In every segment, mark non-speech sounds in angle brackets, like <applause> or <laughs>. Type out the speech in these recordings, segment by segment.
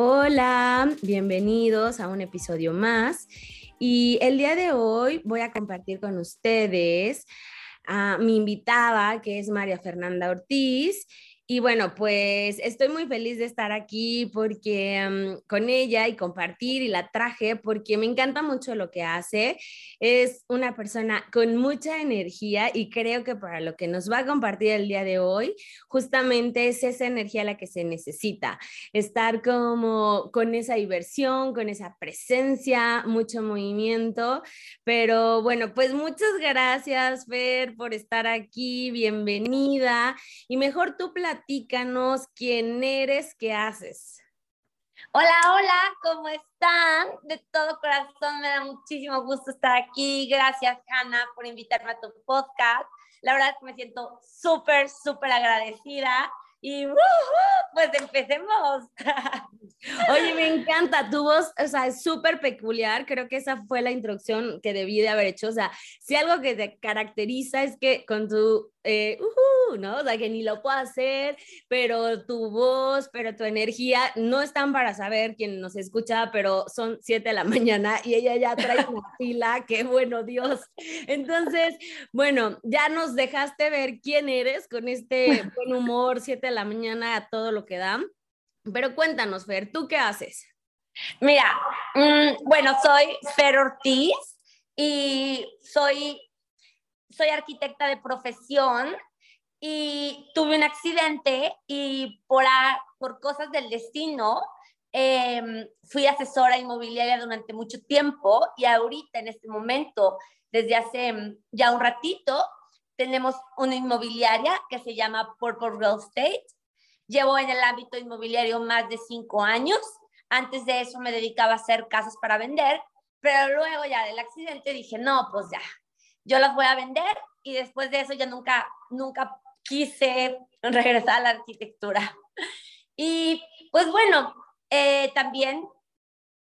Hola, bienvenidos a un episodio más. Y el día de hoy voy a compartir con ustedes a mi invitada, que es María Fernanda Ortiz. Y bueno, pues estoy muy feliz de estar aquí porque mm, con ella y compartir y la traje porque me encanta mucho lo que hace. Es una persona con mucha energía y creo que para lo que nos va a compartir el día de hoy, justamente es esa energía la que se necesita. Estar como con esa diversión, con esa presencia, mucho movimiento. Pero bueno, pues muchas gracias, Fer, por estar aquí. Bienvenida. Y mejor tú platícanos quién eres, qué haces. Hola, hola, ¿cómo están? De todo corazón, me da muchísimo gusto estar aquí. Gracias, Hanna, por invitarme a tu podcast. La verdad es que me siento súper, súper agradecida. Y pues empecemos. <laughs> Oye, me encanta tu voz, o sea, es súper peculiar. Creo que esa fue la introducción que debí de haber hecho. O sea, si algo que te caracteriza es que con tu eh, ¿no? O sea, que ni lo puedo hacer, pero tu voz, pero tu energía no están para saber quién nos escucha, pero son siete de la <laughs> mañana y ella ya trae una fila, <laughs> qué bueno Dios. Entonces, bueno, ya nos dejaste ver quién eres con este buen humor, siete de la mañana a todo lo que da. Pero cuéntanos, Fer, ¿tú qué haces? Mira, mm, bueno, soy Fer Ortiz y soy soy arquitecta de profesión y tuve un accidente y por, por cosas del destino em, fui asesora inmobiliaria durante mucho tiempo y ahorita en este momento, desde hace em, ya un ratito, tenemos una inmobiliaria que se llama Purple Real Estate. Llevo en el ámbito inmobiliario más de cinco años. Antes de eso me dedicaba a hacer casas para vender, pero luego ya del accidente dije, no, pues ya, yo las voy a vender y después de eso ya nunca, nunca quise <laughs> regresar a la arquitectura. Y pues bueno, eh, también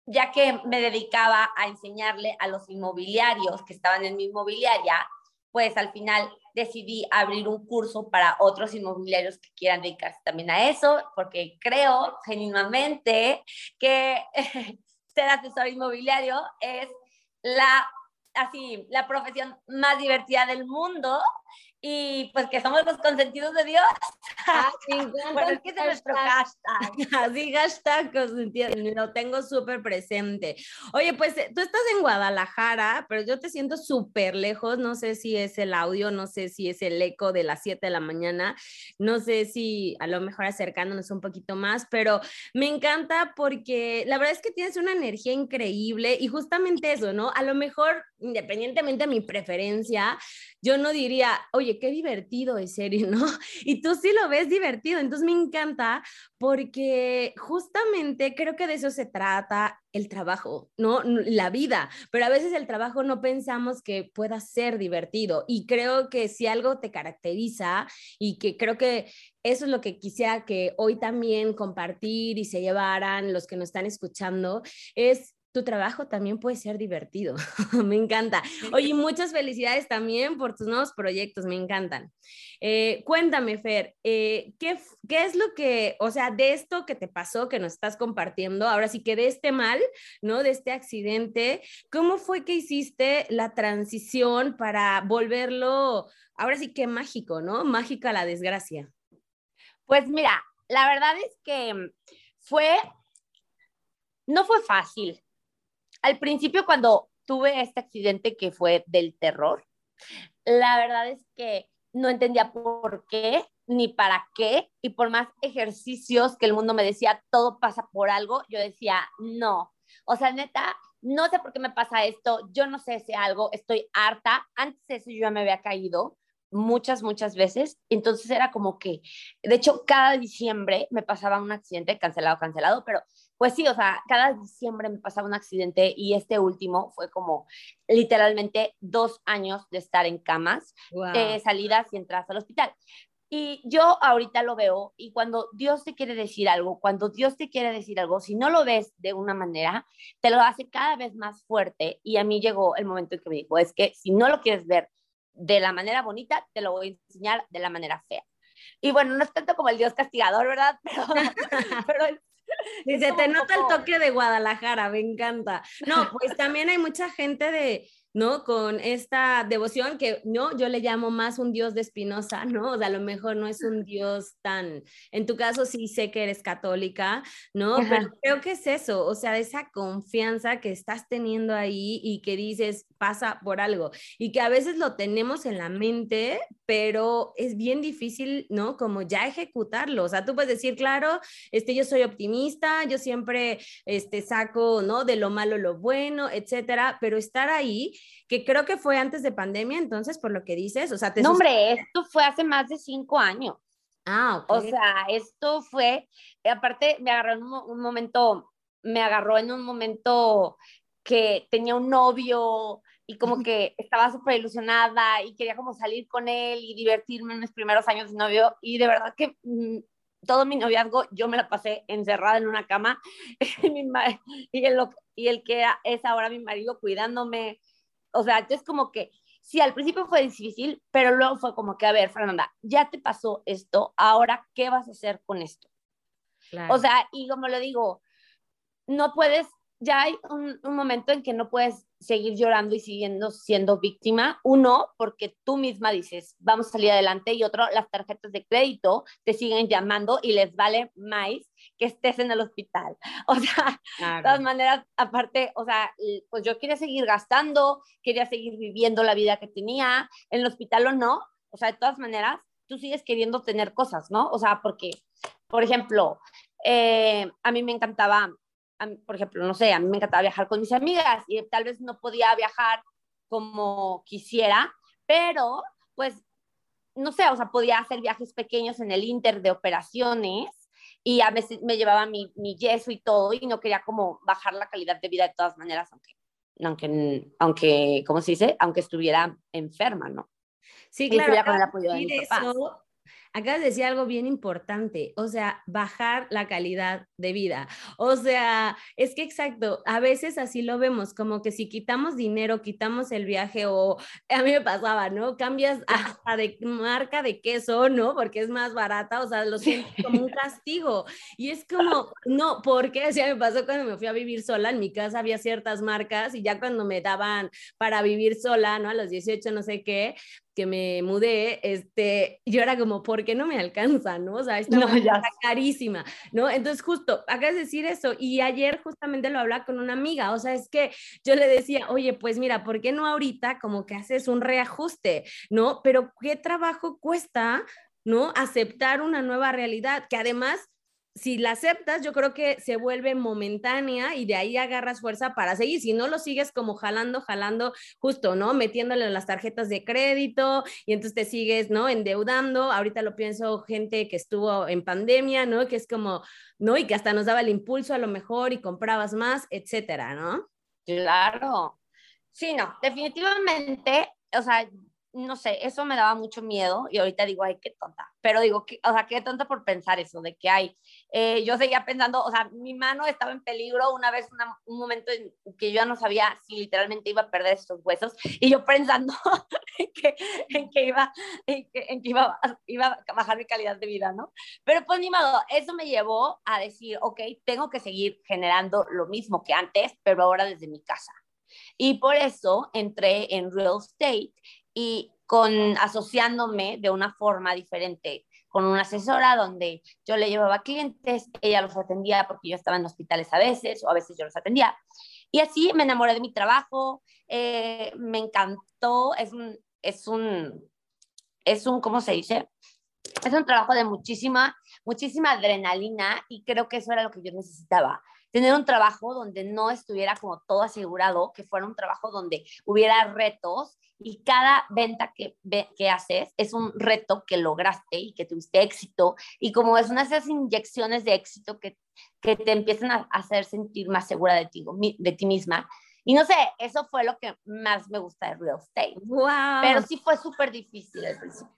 ya que me dedicaba a enseñarle a los inmobiliarios que estaban en mi inmobiliaria, pues al final decidí abrir un curso para otros inmobiliarios que quieran dedicarse también a eso, porque creo genuinamente que <laughs> ser asesor inmobiliario es la así la profesión más divertida del mundo y pues que somos los consentidos de Dios. Ah, <laughs> bueno, es que es nuestro hashtag. <laughs> Así, hashtag consentido, lo tengo súper presente. Oye, pues eh, tú estás en Guadalajara, pero yo te siento súper lejos, no sé si es el audio, no sé si es el eco de las 7 de la mañana, no sé si a lo mejor acercándonos un poquito más, pero me encanta porque la verdad es que tienes una energía increíble y justamente eso, ¿no? A lo mejor, independientemente de mi preferencia, yo no diría, oye, qué divertido es serio, ¿no? <laughs> Y tú sí lo ves divertido, entonces me encanta porque justamente creo que de eso se trata el trabajo, ¿no? La vida, pero a veces el trabajo no pensamos que pueda ser divertido y creo que si algo te caracteriza y que creo que eso es lo que quisiera que hoy también compartir y se llevaran los que nos están escuchando, es tu trabajo también puede ser divertido. <laughs> me encanta. Oye, muchas felicidades también por tus nuevos proyectos, me encantan. Eh, cuéntame, Fer, eh, ¿qué, ¿qué, es lo que, o sea, de esto que te pasó, que nos estás compartiendo, ahora sí que de este mal, ¿no? De este accidente, ¿cómo fue que hiciste la transición para volverlo, ahora sí que mágico, ¿no? Mágica la desgracia. Pues mira, la verdad es que fue, no fue fácil al principio cuando tuve este accidente que fue del terror, la verdad es que no entendía por qué ni para qué y por más ejercicios que el mundo me decía, todo pasa por algo, yo decía, no. O sea, neta, no sé por qué me pasa esto, yo no sé si algo, estoy harta. Antes de eso yo ya me había caído, muchas, muchas veces. Entonces era como que, de hecho, cada diciembre me pasaba un accidente, cancelado, cancelado, pero pues sí, o sea, cada diciembre me pasaba un accidente y este último fue como literalmente dos años de estar en camas, eh, salidas y entradas al hospital. Y yo ahorita lo veo y cuando Dios te quiere decir algo, cuando Dios te quiere decir algo, si no lo ves de una manera, te lo hace cada vez más fuerte. Y a mí llegó el momento en que me dijo, es que si no lo quieres ver de la manera bonita, te lo voy a enseñar de la manera fea. Y bueno, no es tanto como el Dios castigador, ¿verdad? <laughs> Pero, <laughs> Dice, te nota el toque de Guadalajara, me encanta. No, pues también hay mucha gente de, ¿no? Con esta devoción que, no, yo le llamo más un Dios de Espinosa, ¿no? O sea, a lo mejor no es un Dios tan, en tu caso sí sé que eres católica, ¿no? Pero creo que es eso, o sea, esa confianza que estás teniendo ahí y que dices, pasa por algo, y que a veces lo tenemos en la mente, pero es bien difícil, ¿no? Como ya ejecutarlo, o sea, tú puedes decir, claro, este, yo soy optimista, yo siempre, este, saco, ¿no? De lo malo lo bueno, etcétera, pero estar ahí que creo que fue antes de pandemia, entonces, por lo que dices, o sea, te... No, hombre, esto fue hace más de cinco años. Ah, ok. O sea, esto fue, eh, aparte me agarró en un, momento, me agarró en un momento que tenía un novio y como que estaba súper ilusionada y quería como salir con él y divertirme en mis primeros años de novio y de verdad que mm, todo mi noviazgo yo me la pasé encerrada en una cama <laughs> y, el, y el que es ahora mi marido cuidándome, o sea, es como que sí, al principio fue difícil, pero luego fue como que, a ver, Fernanda, ya te pasó esto, ahora, ¿qué vas a hacer con esto? O sea, y como lo digo, no puedes ya hay un, momento en que no puedes seguir llorando y siguiendo siendo víctima. Uno, porque tú misma dices, vamos a salir adelante, y otro, las tarjetas de crédito te siguen llamando y les vale más que estés en el hospital. <laughs> O sea, de todas maneras, aparte, o sea, pues yo quería seguir gastando, quería seguir viviendo la vida que tenía, en el hospital o no. O sea, de todas maneras, tú sigues queriendo tener cosas, ¿no? O sea, porque, por ejemplo, eh, a mí me encantaba por ejemplo, no sé, a mí me encantaba viajar con mis amigas y tal vez no podía viajar como quisiera, pero pues, no sé, o sea, podía hacer viajes pequeños en el inter de operaciones y a veces me llevaba mi, mi yeso y todo y no quería como bajar la calidad de vida de todas maneras, aunque, aunque, aunque ¿cómo se dice? Aunque estuviera enferma, ¿no? Sí, claro. Con el apoyo de eso, acabas de decir algo bien importante, o sea, bajar la calidad de vida. O sea, es que exacto, a veces así lo vemos, como que si quitamos dinero, quitamos el viaje o a mí me pasaba, ¿no? Cambias <laughs> a de marca de queso, ¿no? Porque es más barata, o sea, lo siento como un castigo. Y es como, no, porque así me pasó cuando me fui a vivir sola, en mi casa había ciertas marcas y ya cuando me daban para vivir sola, ¿no? A los 18, no sé qué, que me mudé, este, yo era como, ¿por qué no me alcanza? ¿No? O sea, está carísima, ¿no? Entonces, justo, acabas de decir eso, y ayer justamente lo hablaba con una amiga, o sea, es que yo le decía, oye, pues mira, ¿por qué no ahorita como que haces un reajuste, ¿no? Pero ¿qué trabajo cuesta, ¿no? Aceptar una nueva realidad, que además si la aceptas, yo creo que se vuelve momentánea y de ahí agarras fuerza para seguir. Si no lo sigues como jalando, jalando, justo, ¿no? Metiéndole las tarjetas de crédito y entonces te sigues, ¿no? Endeudando. Ahorita lo pienso gente que estuvo en pandemia, ¿no? Que es como, ¿no? Y que hasta nos daba el impulso a lo mejor y comprabas más, etcétera, ¿no? Claro. Sí, no, definitivamente, o sea, no sé, eso me daba mucho miedo y ahorita digo, ay, qué tonta, pero digo, o sea, qué tonta por pensar eso, de que hay, eh, yo seguía pensando, o sea, mi mano estaba en peligro una vez, un momento en que yo ya no sabía si literalmente iba a perder estos huesos y yo pensando <laughs> en, que, en que, iba, que, que iba, iba a bajar mi calidad de vida, ¿no? Pero pues ni modo, eso me llevó a decir, ok, tengo que seguir generando lo mismo que antes, pero ahora desde mi casa. Y por eso entré en real estate y con asociándome de una forma diferente con una asesora donde yo le llevaba clientes, ella los atendía porque yo estaba en hospitales a veces o a veces yo los atendía. Y así me enamoré de mi trabajo, eh, me encantó, es un, es un, es un, ¿cómo se dice? es un trabajo de muchísima, muchísima adrenalina y creo que eso era lo que yo necesitaba. Tener un trabajo donde no estuviera como todo asegurado, que fuera un trabajo donde hubiera retos y cada venta que, que haces es un reto que lograste y que tuviste éxito y como es una de esas inyecciones de éxito que, que te empiezan a hacer sentir más segura de ti, de ti misma. Y no sé, eso fue lo que más me gusta de real estate. Wow. Pero sí fue súper difícil al principio.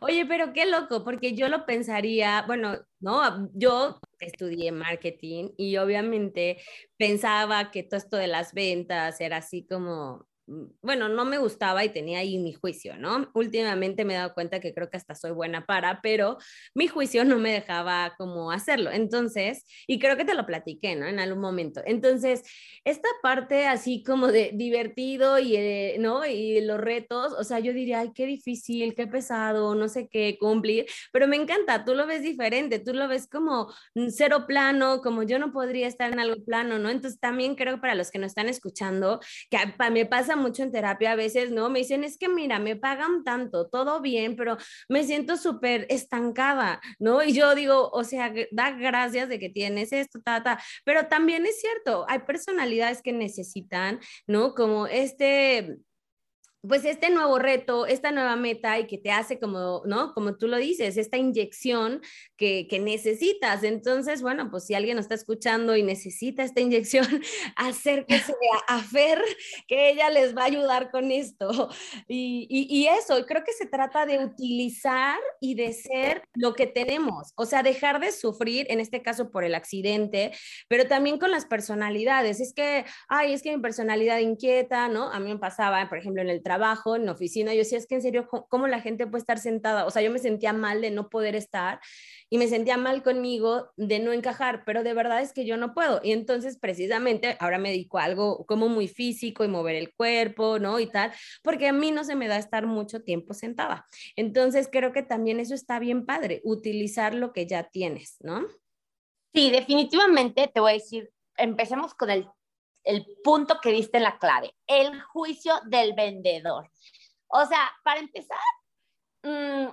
Oye, pero qué loco, porque yo lo pensaría, bueno, no, yo estudié marketing y obviamente pensaba que todo esto de las ventas era así como bueno, no me gustaba y tenía ahí mi juicio, ¿no? Últimamente me he dado cuenta que creo que hasta soy buena para, pero mi juicio no me dejaba como hacerlo. Entonces, y creo que te lo platiqué, ¿no? En algún momento. Entonces, esta parte así como de divertido y, eh, ¿no? Y los retos, o sea, yo diría, ay, qué difícil, qué pesado, no sé qué cumplir, pero me encanta, tú lo ves diferente, tú lo ves como cero plano, como yo no podría estar en algo plano, ¿no? Entonces, también creo para los que nos están escuchando, que me pasa mucho en terapia a veces, ¿no? Me dicen, es que mira, me pagan tanto, todo bien, pero me siento súper estancada, ¿no? Y yo digo, o sea, da gracias de que tienes esto, ta, ta, pero también es cierto, hay personalidades que necesitan, ¿no? Como este pues este nuevo reto, esta nueva meta y que te hace como, ¿no? Como tú lo dices, esta inyección que, que necesitas. Entonces, bueno, pues si alguien nos está escuchando y necesita esta inyección, <laughs> acérquese a, a Fer, que ella les va a ayudar con esto. Y, y, eso, creo que se trata de utilizar y de ser lo que tenemos, o sea, dejar de sufrir, en este caso por el accidente, pero también con las personalidades. Es que, ay, es que mi personalidad inquieta, ¿no? A mí me pasaba, por ejemplo, en el trabajo trabajo, en oficina, yo decía, es que en serio, ¿cómo la gente puede estar sentada? O sea, yo me sentía mal de no poder estar y me sentía mal conmigo de no encajar, pero de verdad es que yo no puedo. Y entonces, precisamente, ahora me dedico a algo como muy físico y mover el cuerpo, ¿no? Y tal, porque a mí no se me da estar mucho tiempo sentada. Entonces, creo que también eso está bien padre, utilizar lo que ya tienes, ¿no? Sí, definitivamente te voy a decir, empecemos con el el punto que viste en la clave, el juicio del vendedor. O sea, para empezar, mm,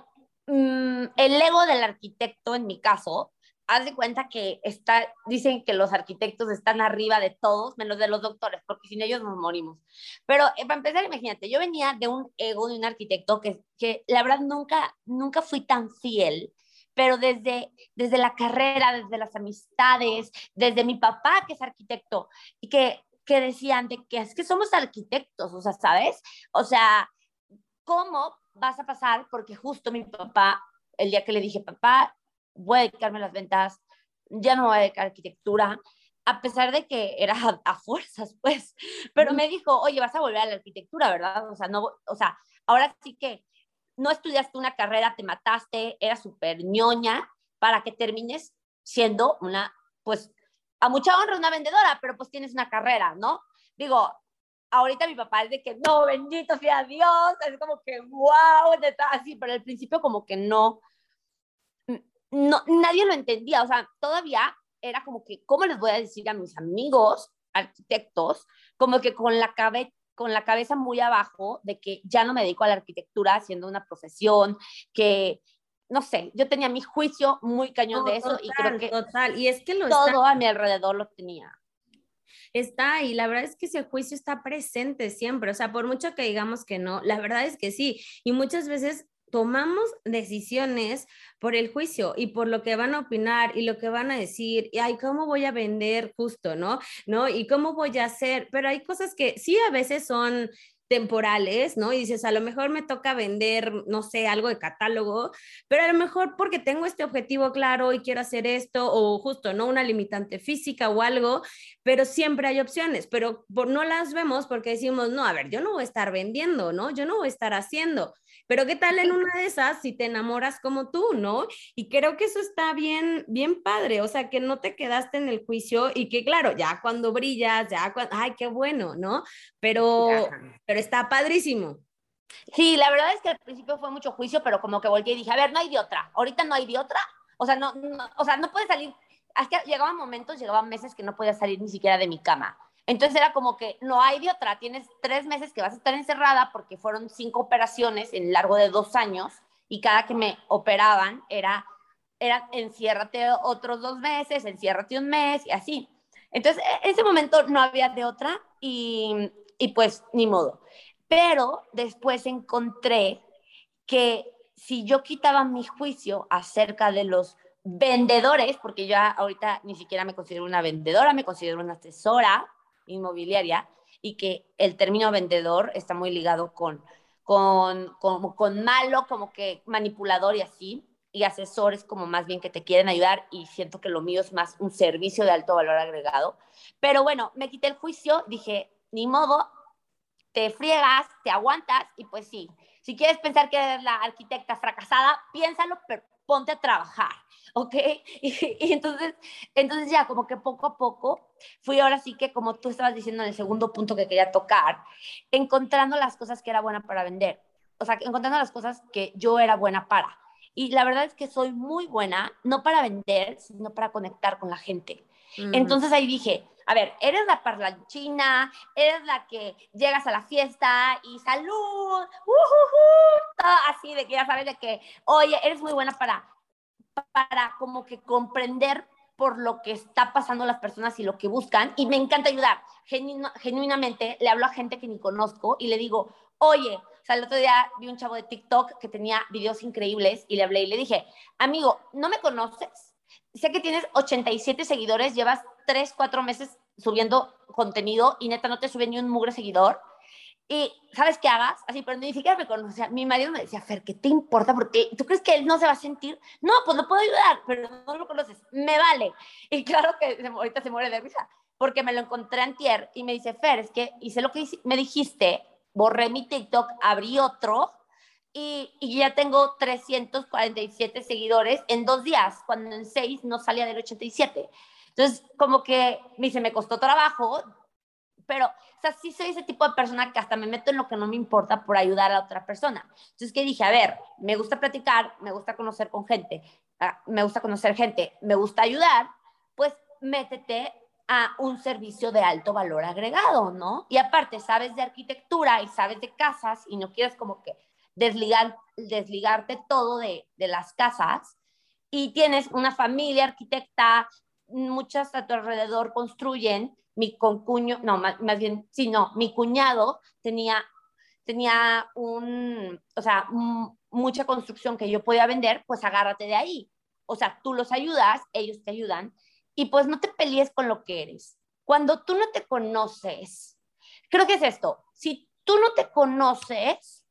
mm, el ego del arquitecto, en mi caso, haz de cuenta que está, dicen que los arquitectos están arriba de todos, menos de los doctores, porque sin ellos nos morimos. Pero eh, para empezar, imagínate, yo venía de un ego de un arquitecto que, que la verdad nunca, nunca fui tan fiel pero desde, desde la carrera, desde las amistades, desde mi papá, que es arquitecto, y que, que decían de que es que somos arquitectos, o sea, ¿sabes? O sea, ¿cómo vas a pasar? Porque justo mi papá, el día que le dije, papá, voy a dedicarme a las ventas, ya no voy a dedicar a arquitectura, a pesar de que era a, fuerzas, pues, pero me dijo, oye, vas a volver a la arquitectura, ¿verdad? O sea, no, o sea, ahora sí que no estudiaste una carrera, te mataste, era súper ñoña, para que termines siendo una, pues, a mucha honra una vendedora, pero pues tienes una carrera, ¿no? Digo, ahorita mi papá es de que, no, bendito sea Dios, es como que, wow, así, pero al principio como que no, no, nadie lo entendía, o sea, todavía era como que, ¿cómo les voy a decir a mis amigos arquitectos? Como que con la cabeza con la cabeza muy abajo de que ya no me dedico a la arquitectura siendo una profesión, que no sé, yo tenía mi juicio muy cañón de eso y creo que total. Y es que lo todo a mi alrededor lo tenía. Está y la verdad es que ese juicio está presente siempre, o sea, por mucho que digamos que no, la verdad es que sí, y muchas veces tomamos decisiones por el juicio y por lo que van a opinar y lo que van a decir, y ay, ¿cómo voy a vender justo, no? ¿No? Y cómo voy a hacer, pero hay cosas que sí a veces son temporales, ¿no? Y dices, a lo mejor me toca vender, no sé, algo de catálogo, pero a lo mejor porque tengo este objetivo claro y quiero hacer esto, o justo, ¿no? Una limitante física o algo, pero siempre hay opciones, pero no las vemos porque decimos, no, a ver, yo no voy a estar vendiendo, ¿no? Yo no voy a estar haciendo. Pero qué tal en <laughs> una de esas si te enamoras como tú, ¿no? Y creo que eso está bien, bien padre, o sea, que no te quedaste en el juicio y que claro, ya cuando brillas, ya cuando, ay, qué bueno, ¿no? Pero, pero está padrísimo. Sí, la verdad es que al principio fue mucho juicio, pero como que volví y dije, a ver, no hay de otra, ahorita no hay de otra, o sea, no, no o sea, no puede salir, que llegaban momentos, llegaban meses que no podía salir ni siquiera de mi cama. Entonces era como que no hay de otra, tienes tres meses que vas a estar encerrada porque fueron cinco operaciones en largo de dos años y cada que me operaban era, era enciérrate otros dos meses, enciérrate un mes y así. Entonces, en ese momento no había de otra y, y pues ni modo. Pero después encontré que si yo quitaba mi juicio acerca de los vendedores, porque yo ahorita ni siquiera me considero una vendedora, me considero una asesora inmobiliaria y que el término vendedor está muy ligado con, con, con, malo, como que manipulador y así, y asesores como más bien que te quieren ayudar y siento que lo mío es más un servicio de alto valor agregado. Pero bueno, me quité el juicio, dije, ni modo, te friegas, te aguantas y pues sí, si quieres pensar que eres la arquitecta fracasada, piénsalo, pero ponte a trabajar, ¿ok? <laughs> Y, entonces, entonces ya como que poco a poco fui ahora sí que, como tú estabas diciendo en el segundo punto que quería tocar, encontrando las cosas que era buena para vender, o sea, encontrando las cosas que yo era buena para. Y la verdad es que soy muy buena, no para vender, sino para conectar con la gente. Entonces ahí dije, a ver, eres la parlanchina, eres la que llegas a la fiesta y salud, así de que ya sabes de que, oye, eres muy buena para, para como que comprender por lo que está pasando las personas y lo que buscan y me encanta ayudar. genuinamente le hablo a gente que ni conozco y le digo, oye, o sea, el otro día vi un chavo de TikTok que tenía videos increíbles y le hablé y le dije, amigo, ¿no me conoces? Sé que tienes 87 seguidores, llevas 3, 4 meses subiendo contenido y neta no te sube ni un mugre seguidor. Y, ¿sabes qué hagas? Así, pero ni siquiera me conocía. Mi marido me decía, Fer, ¿qué te importa? Porque tú crees que él no se va a sentir. No, pues lo puedo ayudar, pero no lo conoces. Me vale. Y claro que ahorita se muere de risa, porque me lo encontré antier y me dice, Fer, es que hice lo que me dijiste, borré mi TikTok, abrí otro y, y, ya tengo 347 seguidores en dos días, cuando en seis no salía del 87. Entonces, como que me dice, me costó trabajo, pero, o sea, sí soy ese tipo de persona que hasta me meto en lo que no me importa por ayudar a otra persona. Entonces, que dije, a ver, me gusta platicar, me gusta conocer con gente, ah, me gusta conocer gente, me gusta ayudar, pues métete a un servicio de alto valor agregado, ¿no? Y aparte, sabes de arquitectura y sabes de casas y no quieres como que desligar, desligarte todo de, de las casas y tienes una familia arquitecta, muchas a tu alrededor construyen, mi concuño, no, más, bien, sí, mi cuñado tenía, tenía un, o sea, mucha construcción que yo podía vender, pues agárrate de ahí. O sea, tú los ayudas, ellos te ayudan, y pues no te pelees con lo que eres. Cuando tú no te conoces, creo que es esto, si tú no te conoces,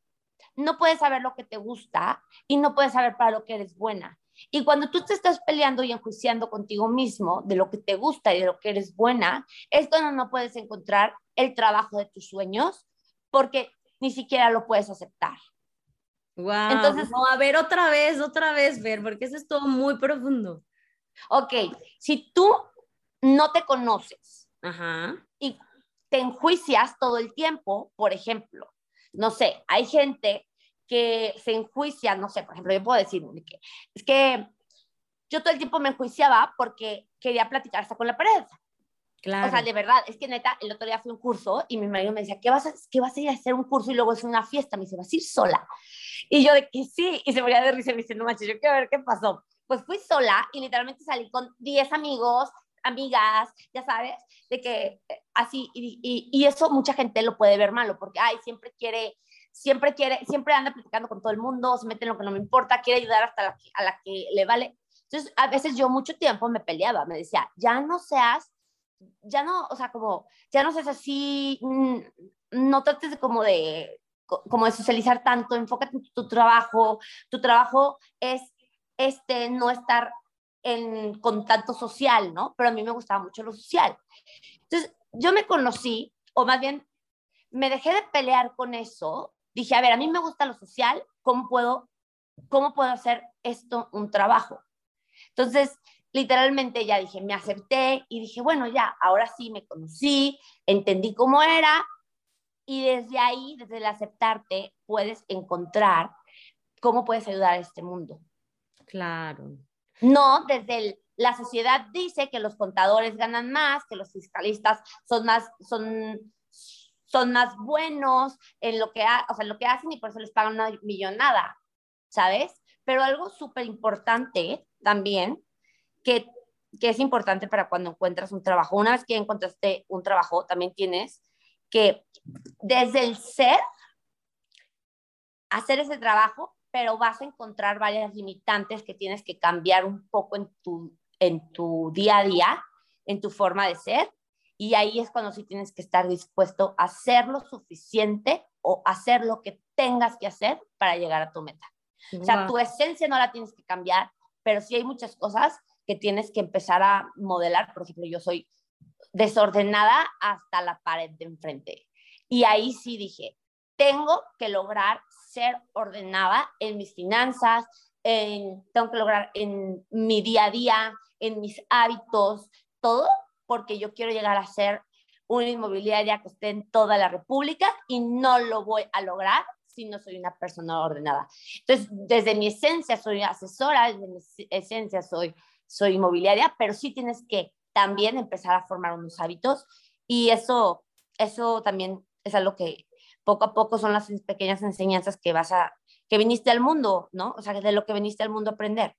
no puedes saber lo que te gusta y no puedes saber para lo que eres buena. Y cuando tú te estás peleando y enjuiciando contigo mismo de lo que te gusta y de lo que eres buena, es cuando no puedes encontrar el trabajo de tus sueños porque ni siquiera lo puedes aceptar. Wow. Entonces, no, a ver otra vez, otra vez, ver, porque eso es todo muy profundo. Ok, si tú no te conoces Ajá. y te enjuicias todo el tiempo, por ejemplo, no sé, hay gente que se enjuicia, no sé, por ejemplo, yo puedo decir que es que yo todo el tiempo me enjuiciaba porque quería platicar hasta con la pared. Claro. O sea, de verdad, es que neta, el otro día fui a un curso y mi marido me decía, ¿qué vas, a, ¿qué vas a ir a hacer un curso y luego es una fiesta? Me dice, ¿vas a ir sola? Y yo de que sí, y se moría de risa y me dice, no manches, yo quiero ver qué pasó. Pues fui sola y literalmente salí con 10 amigos, amigas, ya sabes, de que eh, así, y, eso mucha gente lo puede ver malo, porque, ay, siempre quiere siempre quiere, siempre anda platicando con todo el mundo, se mete en lo que no me importa, quiere ayudar hasta la, a la que le vale. Entonces, a veces yo mucho tiempo me peleaba, me decía, ya no seas, ya no, o sea, como, ya no seas así, mm, no trates de como de, como de socializar tanto, enfócate en tu trabajo, tu trabajo es, este, no estar en contacto social, ¿no? Pero a mí me gustaba mucho lo social. Entonces, yo me conocí, o más bien, me dejé de pelear con eso dije, a ver, a mí me gusta lo social, ¿cómo puedo, cómo puedo hacer esto un trabajo? Entonces, literalmente ya dije, me acepté y dije, bueno, ya, ahora sí me conocí, entendí cómo era y desde ahí, desde el aceptarte, puedes encontrar cómo puedes ayudar a este mundo. Claro. No desde la sociedad dice que los contadores ganan más, que los fiscalistas son más, son son más buenos en lo que, o sea, lo que hacen y por eso les pagan una millonada. ¿sabes? Pero algo súper importante también, que, que es importante para cuando encuentras un trabajo, una vez que encontraste un trabajo, también tienes que desde el ser, hacer ese trabajo, pero vas a encontrar varias limitantes que tienes que cambiar un poco en tu, en tu día a día, en tu forma de ser. Y ahí es cuando sí tienes que estar dispuesto a hacer lo suficiente o hacer lo que tengas que hacer para llegar a tu meta. O sea, tu esencia no la tienes que cambiar, pero sí hay muchas cosas que tienes que empezar a modelar. Por ejemplo, yo soy desordenada hasta la pared de enfrente. Y ahí sí dije, tengo que lograr ser ordenada en mis finanzas, en, tengo que lograr en mi día a día, en mis hábitos, todo, porque yo quiero llegar a ser una inmobiliaria que esté en toda la República y no lo voy a lograr si no soy una persona ordenada. Entonces, desde mi esencia soy asesora, desde mi esencia soy, soy inmobiliaria, pero sí tienes que también empezar a formar unos hábitos y eso, eso también es algo que poco a poco son las pequeñas enseñanzas que vas a, que viniste al mundo, ¿no? O sea, de lo que viniste al mundo a aprender.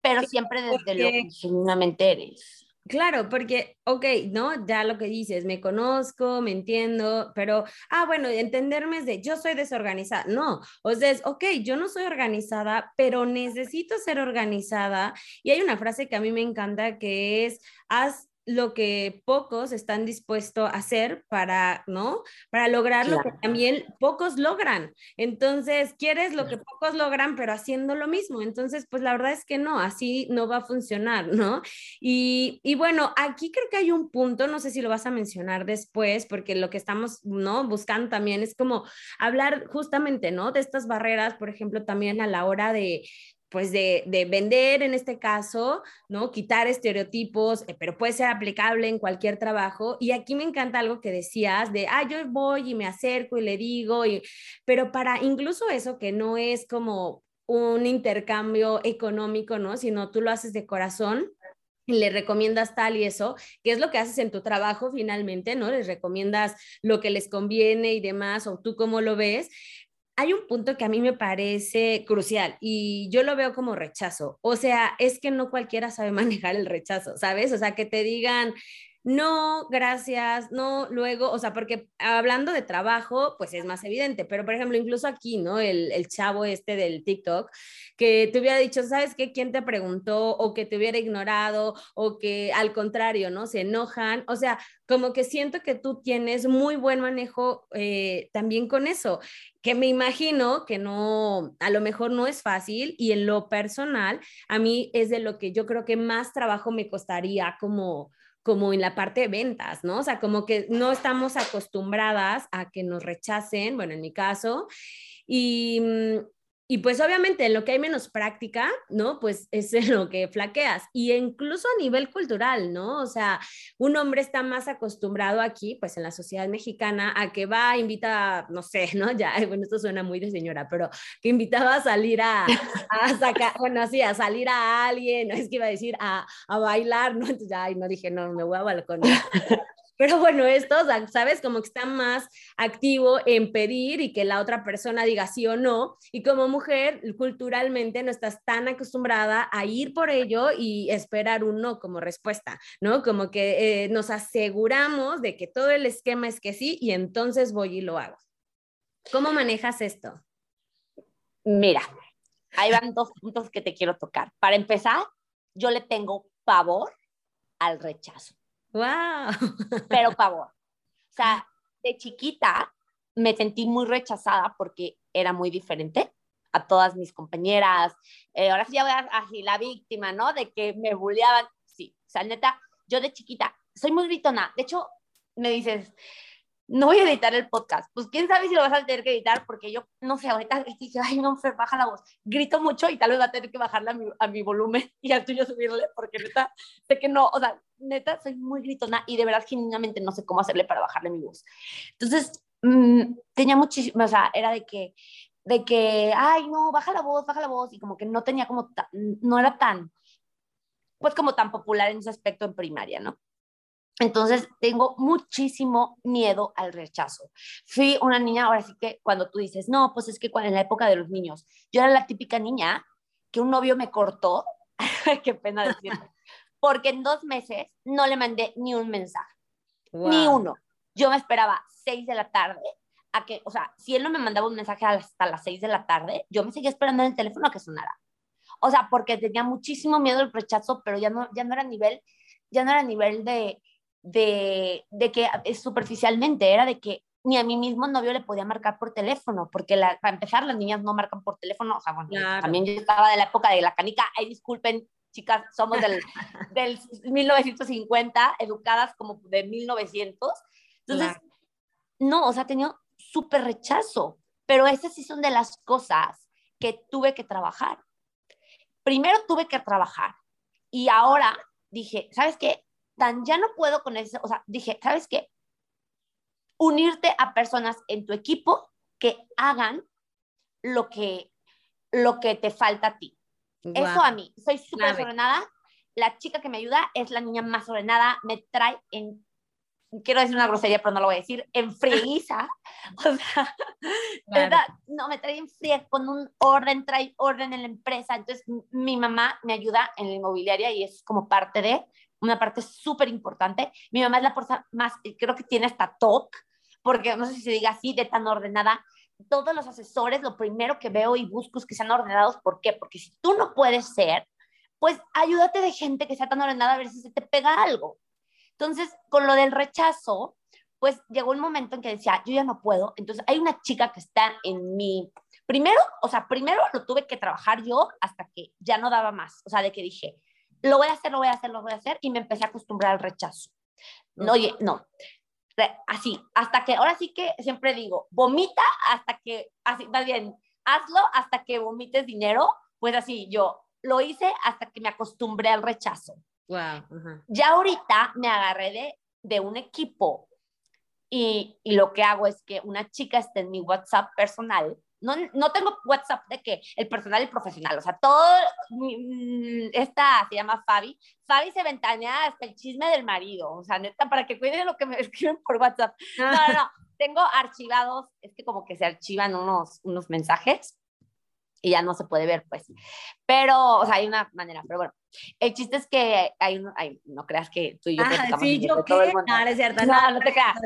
Pero siempre desde lo que genuinamente eres. Claro, porque, ok, ¿no? Ya lo que dices, me conozco, me entiendo, pero, ah, bueno, entenderme es de, yo soy desorganizada. No, o sea, es, ok, yo no soy organizada, pero necesito ser organizada. Y hay una frase que a mí me encanta que es, haz lo que pocos están dispuestos a hacer para, ¿no? Para lograr lo que también pocos logran. Entonces, quieres lo que pocos logran, pero haciendo lo mismo. Entonces, pues la verdad es que no, así no va a funcionar, ¿no? Y, y bueno, aquí creo que hay un punto, no sé si lo vas a mencionar después, porque lo que estamos, ¿no? Buscando también es como hablar justamente, ¿no? De estas barreras, por ejemplo, también a la hora de, pues de, vender en este caso, ¿no? Quitar estereotipos, eh, pero puede ser aplicable en cualquier trabajo. Y aquí me encanta algo que decías de, ah, yo voy y me acerco y le digo, y, pero para incluso eso que no es como un intercambio económico, ¿no? Sino tú lo haces de corazón, le recomiendas tal y eso, que es lo que haces en tu trabajo finalmente, ¿no? Les recomiendas lo que les conviene y demás, o tú cómo lo ves, hay un punto que a mí me parece crucial y yo lo veo como rechazo. O sea, es que no cualquiera sabe <laughs> manejar el rechazo, ¿sabes? O sea, que te digan, no, gracias, no, luego, o sea, porque hablando de trabajo, pues es más evidente, pero por ejemplo, incluso aquí, ¿no? El, el chavo este del TikTok, que te hubiera dicho, ¿sabes qué? ¿Quién te preguntó? O que te hubiera ignorado, o que al contrario, ¿no? Se enojan, o sea, como que siento que tú tienes muy buen manejo eh, también con eso, que me imagino que no, a lo mejor no es fácil y en lo personal, a mí es de lo que yo creo que más trabajo me costaría como como en la parte de ventas, ¿no? O sea, como que no estamos acostumbradas a que nos rechacen, bueno, en mi caso, y, mm, y pues obviamente en lo que hay menos práctica, ¿no? Pues es en lo que flaqueas. Y incluso a nivel cultural, ¿no? O sea, un hombre está más acostumbrado aquí, pues en la sociedad mexicana, a que va, invita, no sé, ¿no? Ya, <laughs> bueno, esto suena muy de señora, pero que invitaba a salir a, a sacar, bueno, así, a salir a alguien, no es que iba a decir a, a bailar, ¿no? Entonces ya, no dije, no, me voy a balconar. Pero bueno, esto, ¿sabes? Como que está más activo en pedir y que la otra persona diga sí o no. Y como mujer, culturalmente no estás tan acostumbrada a ir por ello y esperar un no como respuesta, ¿no? Como que eh, nos aseguramos de que todo el esquema es que sí y entonces voy y lo hago. ¿Cómo manejas esto? Mira, ahí van dos puntos que te quiero tocar. Para empezar, yo le tengo pavor al rechazo. ¡Wow! Pero <laughs> pavor. O sea, de chiquita me sentí muy rechazada porque era muy diferente a todas mis compañeras. Eh, ahora sí ya voy a, así la víctima, ¿no? De que me bulleaban. Sí, o sea, neta, yo de chiquita soy muy gritona. De hecho, me dices, no voy a editar el podcast. Pues quién sabe si lo vas a tener que editar, porque yo, no sé, ahorita dije, ay, no, Fer, baja la voz. Grito mucho y tal vez va a tener que bajarla a mi, a mi volumen <laughs> y al tuyo subirle, porque neta, sé que no, o sea, neta, soy muy gritona y de verdad, genuinamente no sé cómo hacerle para bajarle mi voz. Entonces, mmm, tenía muchísimo, o sea, era de que, de que, ay, no, baja la voz, baja la voz, y como que no tenía como, no era tan, pues como tan popular en ese aspecto en primaria, ¿no? Entonces, tengo muchísimo miedo al rechazo. Fui una niña, ahora sí que cuando tú dices, no, pues es que en la época de los niños, yo era la típica niña que un novio me cortó, <laughs> qué pena decirlo, <laughs> porque en dos meses no le mandé ni un mensaje, ni uno. Yo me esperaba seis de la tarde a que, o sea, si él no me mandaba un mensaje hasta las seis de la tarde, yo me seguía esperando en el teléfono a que sonara. O sea, porque tenía muchísimo miedo al rechazo, pero ya no, ya no era nivel, ya no era nivel de, de, de que es superficialmente, era de que ni a mí mismo novio le podía marcar por teléfono, porque la, para empezar las niñas no marcan por teléfono, o sea, bueno, también yo estaba de la época de la canica, ay, disculpen, chicas, somos del, <laughs> del 1950, educadas como de 1900, entonces, no, o sea, tenía súper rechazo, pero esas sí son de las cosas que tuve que trabajar. Primero tuve que trabajar y ahora dije, ¿sabes qué? Tan ya no puedo con eso, o sea, dije, ¿sabes qué? Unirte a personas en tu equipo que hagan lo que, lo que te falta a ti. Eso a mí, soy súper ordenada. La chica que me ayuda es la niña más ordenada, me trae en quiero decir una grosería, pero no lo voy a decir, en frieguiza. <laughs> <laughs> o sea, ¿verdad? no, me trae en friega con un orden, trae orden en la empresa. Entonces, mi mamá me ayuda en la inmobiliaria y es como parte de, una parte súper importante. Mi mamá es la persona más, creo que tiene hasta TOC, porque no sé si se diga así, de tan ordenada. Todos los asesores, lo primero que veo y busco es que sean ordenados. ¿Por qué? Porque si tú no puedes ser, pues ayúdate de gente que sea tan ordenada a ver si se te pega algo. Entonces, con lo del rechazo, pues llegó un momento en que decía, yo ya no puedo. Entonces, hay una chica que está en mi... Primero, o sea, primero lo tuve que trabajar yo hasta que ya no daba más. O sea, de que dije, lo voy a hacer, lo voy a hacer, lo voy a hacer, y me empecé a acostumbrar al rechazo. No, oye, no. Así, hasta que, ahora sí que siempre digo, vomita hasta que, así, más bien, hazlo hasta que vomites dinero. Pues así, yo lo hice hasta que me acostumbré al rechazo. Ya ahorita me agarré de, un equipo y, lo que hago es que una chica esté en mi WhatsApp personal. No, no tengo WhatsApp de que el personal y profesional, o sea, todo, mm, esta se llama Fabi. Fabi se ventanea hasta el chisme del marido, o sea, neta, para que cuiden lo que me <laughs> escriben por WhatsApp. No, no, no, tengo archivados, es que como que se archivan unos, unos mensajes y ya no se puede ver, pues. Pero, o sea, hay una manera, pero bueno. El chiste es que hay, uno, no creas que tú y yo ah, sí, yo todo el mundo. No, es cierto. No, no, te creas.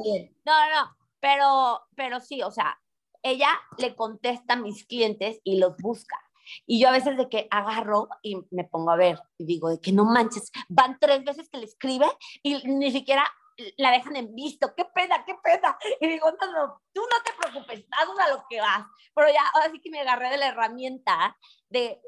No, no, pero, pero sí, o sea, ella le contesta a mis clientes y los busca. Y yo a veces de que agarro y me pongo a ver y digo de que no manches, van tres veces que le escribe y ni siquiera la dejan en visto, qué pena, qué pena. Y digo, no, no, tú no te preocupes, haz a lo que vas. Pero ya, ahora sí que me agarré de la herramienta de,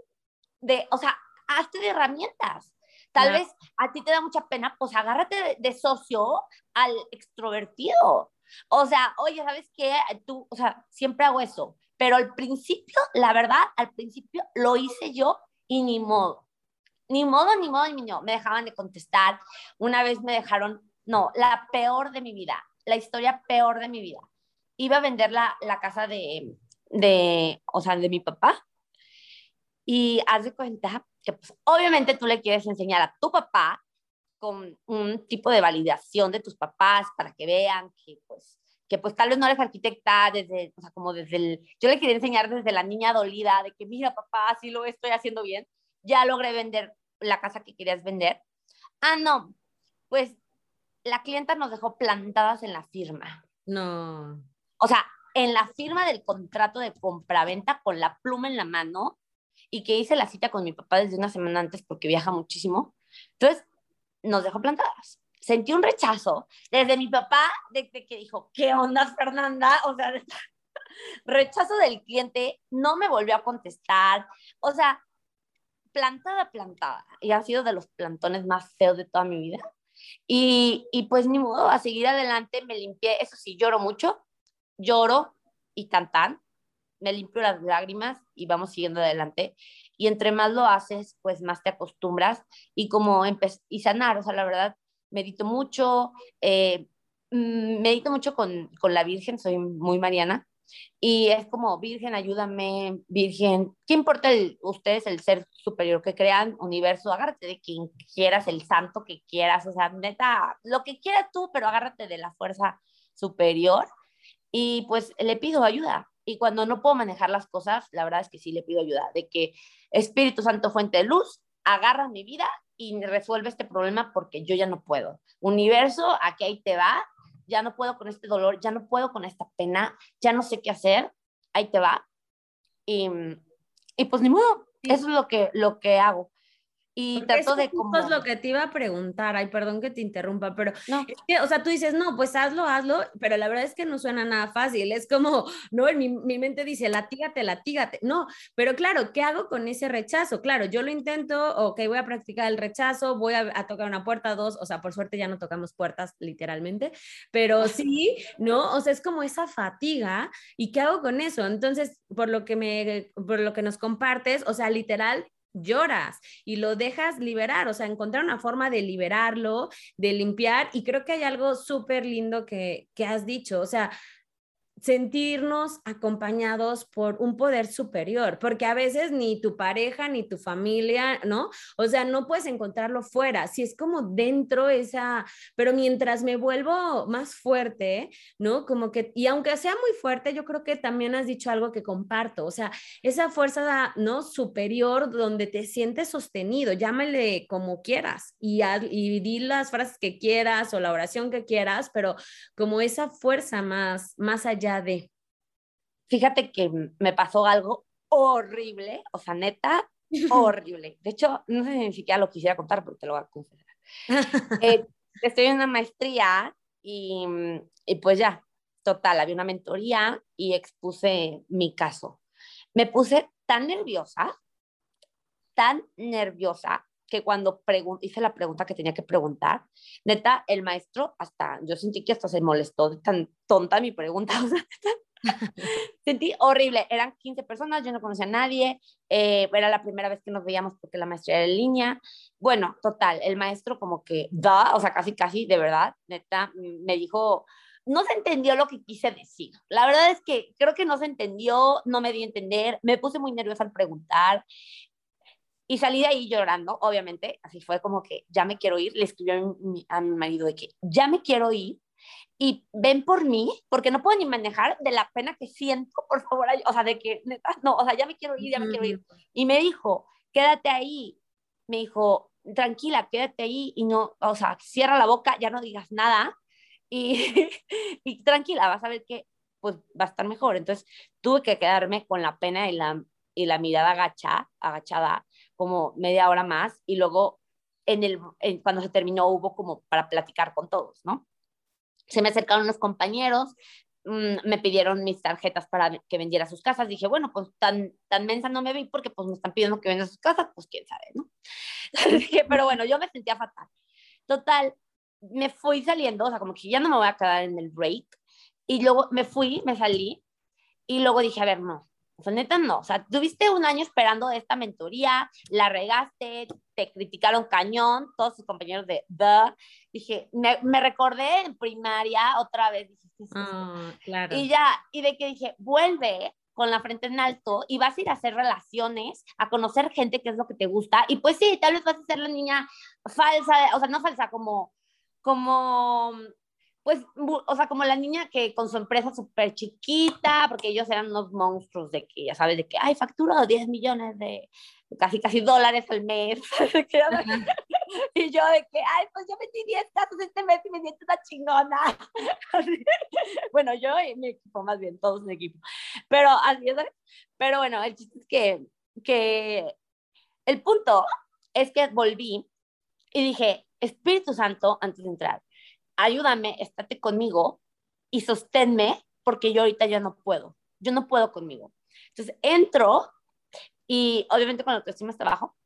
de o sea, hazte de herramientas. Tal vez a ti te da mucha pena, pues agárrate de, socio al extrovertido. O sea, oye, ¿sabes qué? Tú, o sea, siempre hago eso. Pero al principio, la verdad, al principio lo hice yo y ni modo. Ni modo, ni modo, ni modo. Me dejaban de contestar. Una vez me dejaron no, la peor de mi vida, la historia peor de mi vida. Iba a vender la, casa de, de, o sea, de mi papá. Y haz de cuenta que, pues, obviamente tú le quieres enseñar a tu papá con un tipo de validación de tus papás para que vean que, pues, que pues tal vez no eres arquitecta desde, o sea, como desde el, yo le quería enseñar desde la niña dolida de que mira papá, sí lo estoy haciendo bien, ya logré vender la casa que querías vender. Ah, no, pues la clienta nos dejó plantadas en la firma. No. O sea, en la firma del contrato de compraventa con la pluma en la mano y que hice la cita con mi papá desde una semana antes porque viaja muchísimo. Entonces, nos dejó plantadas. Sentí un rechazo desde mi papá, de, que dijo, ¿qué onda, Fernanda? O sea, <laughs> rechazo del cliente, no me volvió a contestar. O sea, plantada, plantada. Y ha sido de los plantones más feos de toda mi vida. Y, y pues ni modo, a seguir adelante me limpié, eso sí, lloro mucho, lloro y tan tan, me limpio las lágrimas y vamos siguiendo adelante. Y entre más lo haces, pues más te acostumbras y como y sanar, o sea, la verdad, medito mucho, eh, mm, medito mucho con, con la Virgen, soy muy mariana, y es como, Virgen, ayúdame, Virgen, ¿qué importa ustedes el ser superior que crean, universo? Agárrate de quien quieras, el santo que quieras, o sea, neta, lo que quieras tú, pero agárrate de la fuerza superior y pues le pido ayuda. Y cuando no puedo manejar las cosas, la verdad es que sí le pido ayuda, de que Espíritu Santo, fuente de luz, agarra mi vida y resuelve este problema porque yo ya no puedo. Universo, aquí ahí te va, ya no puedo con este dolor, ya no puedo con esta pena, ya no sé qué hacer, ahí te va. Y, y pues ni modo, eso es lo que, lo que hago. Y trato de como... Es lo que te iba a preguntar, ay, perdón que te interrumpa, pero no. es que, o sea, tú dices, no, pues hazlo, hazlo, pero la verdad es que no suena nada fácil, es como, no, en mi, mi mente dice, latígate, latígate, no, pero claro, ¿qué hago con ese rechazo? Claro, yo lo intento, ok, voy a practicar el rechazo, voy a, a tocar una puerta, dos, o sea, por suerte ya no tocamos puertas literalmente, pero sí, ¿no? O sea, es como esa fatiga, ¿y qué hago con eso? Entonces, por lo que me, por lo que nos compartes, o sea, literal, lloras y lo dejas liberar, o sea, encontrar una forma de liberarlo, de limpiar. Y creo que hay algo súper lindo que, que has dicho, o sea, sentirnos acompañados por un poder superior, porque a veces ni tu pareja ni tu familia, ¿no? O sea, no puedes encontrarlo fuera, si es como dentro esa, pero mientras me vuelvo más fuerte, ¿no? Como que, y aunque sea muy fuerte, yo creo que también has dicho algo que comparto, o sea, esa fuerza, ¿no? Superior donde te sientes sostenido, llámale como quieras y, y di las frases que quieras o la oración que quieras, pero como esa fuerza más, más allá de... Fíjate que me pasó algo horrible, o sea, neta, <laughs> horrible. De hecho, no sé si ni siquiera lo quisiera contar, pero te lo voy a confesar. Eh, estoy en una maestría y, y pues ya, total, había una mentoría y expuse mi caso. Me puse tan nerviosa, tan nerviosa, que cuando hice la pregunta que tenía que preguntar, neta, el maestro hasta, yo sentí que hasta se molestó de tan tonta mi pregunta, <laughs> o sea, <laughs> sentí horrible, eran 15 personas, yo no conocía a nadie, eh, era la primera vez que nos veíamos porque la maestría era en línea, bueno, total, el maestro como que da, o sea, casi, casi, de verdad, neta, me dijo, no se entendió lo que quise decir. La verdad es que creo que no se entendió, no me di a entender, me puse muy nerviosa al preguntar. Y salí de ahí llorando, obviamente, así fue como que ya me quiero ir, le escribió a mi, a mi marido de que ya me quiero ir y ven por mí, porque no puedo ni manejar de la pena que siento, por favor, o sea, de que, no, o sea, ya me quiero ir, ya me quiero ir. Y me dijo, quédate ahí, me dijo, tranquila, quédate ahí y no, o sea, cierra la boca, ya no digas nada y, <laughs> y tranquila, vas a ver que pues va a estar mejor. Entonces tuve que quedarme con la pena y la, y la mirada agacha, agachada como media hora más y luego en el, cuando se terminó hubo como para platicar con todos, ¿no? Se me acercaron los compañeros, mm, me pidieron mis tarjetas para que vendiera sus casas. Dije, bueno, pues tan, tan mensa no me vi porque pues me están pidiendo que venda sus casas, pues quién sabe, ¿no? <laughs> Dije, pero bueno, yo me sentía fatal. Total, me fui saliendo, o sea, como que ya no me voy a quedar en el break. Y luego me fui, me salí y luego dije, a ver, no, o sea, neta no. O sea, tuviste un año esperando esta mentoría, la regaste, te criticaron cañón, todos tus compañeros de The. Dije, me, me recordé en primaria otra vez. Ah, claro. Y ya, y de que dije, vuelve con la frente en alto y vas a ir a hacer relaciones, a conocer gente que es lo que te gusta. Y pues sí, tal vez vas a ser la niña falsa, o sea, no falsa, como, como pues, o sea, como la niña que con su empresa súper chiquita, porque ellos eran unos monstruos de que, ya sabes, de que, ay, facturo 10 millones de casi, casi dólares al mes. <laughs> <laughs> y yo de que, ay, pues yo metí 10 casos este mes y me siento una chingona. <laughs> bueno, yo y mi equipo, más bien, todos mi equipo. Pero así es, pero bueno, el chiste es que, que el punto es que volví y dije, Espíritu Santo, antes de entrar, ayúdame, estate conmigo y sosténme porque yo ahorita ya no puedo, yo no puedo conmigo. Entonces entro y obviamente cuando autoestima está abajo,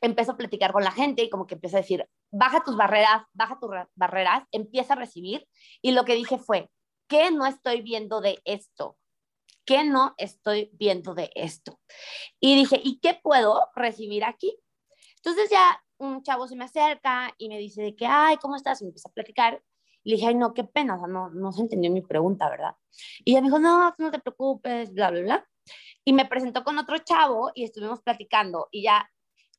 empiezo a platicar con la gente y como que empiezo a decir, baja tus barreras, baja tus barreras, empieza a recibir y lo que dije fue, ¿qué no estoy viendo de esto? ¿Qué no estoy viendo de esto? Y dije, ¿y qué puedo recibir aquí? Entonces ya un chavo se me acerca y me dice de que, ay, ¿cómo estás? Y me empieza a platicar. Y le dije, ay, no, qué pena, o sea, no, no se entendió mi pregunta, ¿verdad? Y ella me dijo, no, no te preocupes, bla, bla, bla. Y me presentó con otro chavo y estuvimos platicando y ya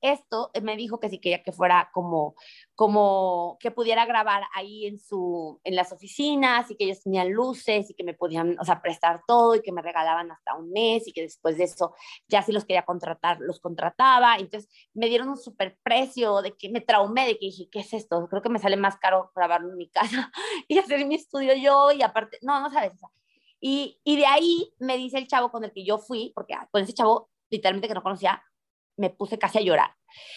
esto me dijo que sí quería que fuera como, como que pudiera grabar ahí en, su, en las oficinas y que ellos tenían luces y que me podían, o sea, prestar todo y que me regalaban hasta un mes y que después de eso ya si los quería contratar, los contrataba. Entonces me dieron un super precio de que me traumé, de que dije, ¿qué es esto? Creo que me sale más caro grabarlo en mi <laughs> casa y hacer mi estudio yo y aparte, no, no sabes. Y, y de ahí me dice el chavo con el que yo fui, porque ah, con ese chavo literalmente que no conocía, me puse casi a llorar.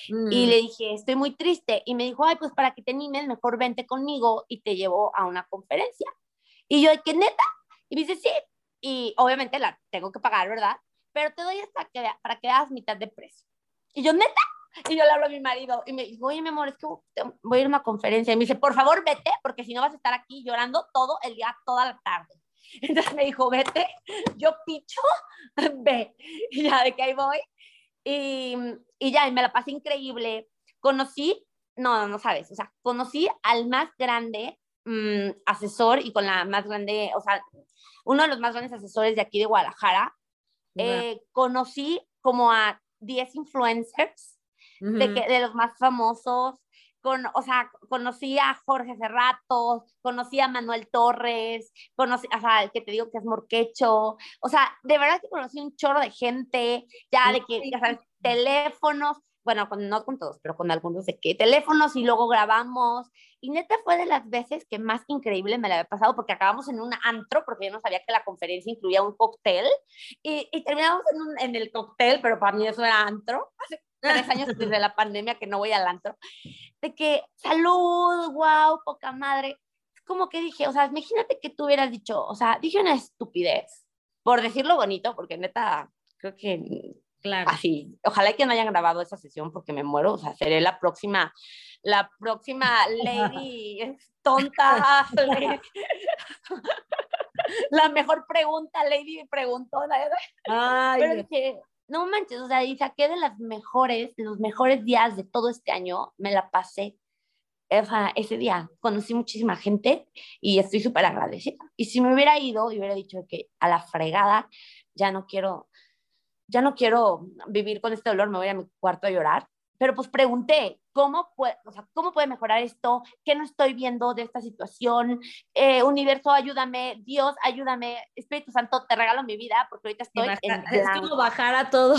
Y mm. le dije, estoy muy triste. Y me dijo, ay, pues para que te animes, mejor vente conmigo y te llevo a una conferencia. Y yo, ¿qué neta? Y me dice, sí. Y obviamente la tengo que pagar, ¿verdad? Pero te doy hasta que, para que veas mitad de precio. Y yo, neta. Y yo le hablo a mi marido y me dijo, oye, mi amor, es que voy a ir a una conferencia. Y me dice, por favor, vete, porque si no vas a estar aquí llorando todo el día, toda la tarde. <laughs> Entonces me dijo, vete, yo picho, <laughs> ve. Y ya de que ahí voy. Y, y ya, y me la pasé increíble. Conocí, no, no sabes, o sea, conocí al más grande mm, asesor y con la más grande, o sea, uno de los más grandes asesores de aquí de Guadalajara. Eh, conocí como a 10 influencers de, que, de los más famosos, con, o sea, conocí a Jorge Cerrato, conocí a Manuel Torres, conocí, o sea, el que te digo que es Morquecho, o sea, de verdad que conocí un chorro de gente, ya de que, ya sabes, teléfonos, bueno, con, no con todos, pero con algunos de que teléfonos y luego grabamos. Y neta fue de las veces que más increíble me la había pasado porque acabamos en un antro, porque yo no sabía que la conferencia incluía un cóctel, y, y terminamos en, un, en el cóctel, pero para mí eso era antro. Hace tres años <laughs> desde la pandemia que no voy al antro, de que salud, wow, poca madre. Es como que dije, o sea, imagínate que tú hubieras dicho, o sea, dije una estupidez, por decirlo bonito, porque neta, creo que Claro. Así, ojalá que no hayan grabado esa sesión porque me muero, o sea, seré la próxima, la próxima lady tonta, <laughs> <laughs> la mejor pregunta, lady preguntona. Ay, Pero dije, no manches, o sea, y saqué de las mejores, los mejores días de todo este año, me la pasé. O sea, ese día conocí muchísima gente y estoy súper agradecida. Y si me hubiera ido y hubiera dicho que a la fregada ya no quiero, ya no quiero vivir con este dolor, me voy a mi cuarto a llorar, pero pues pregunté, ¿cómo puede, o sea, ¿cómo puede mejorar esto? ¿Qué no estoy viendo de esta situación? Eh, universo, ayúdame, Dios, ayúdame, Espíritu Santo, te regalo mi vida porque ahorita estoy en Es como bajar a todo,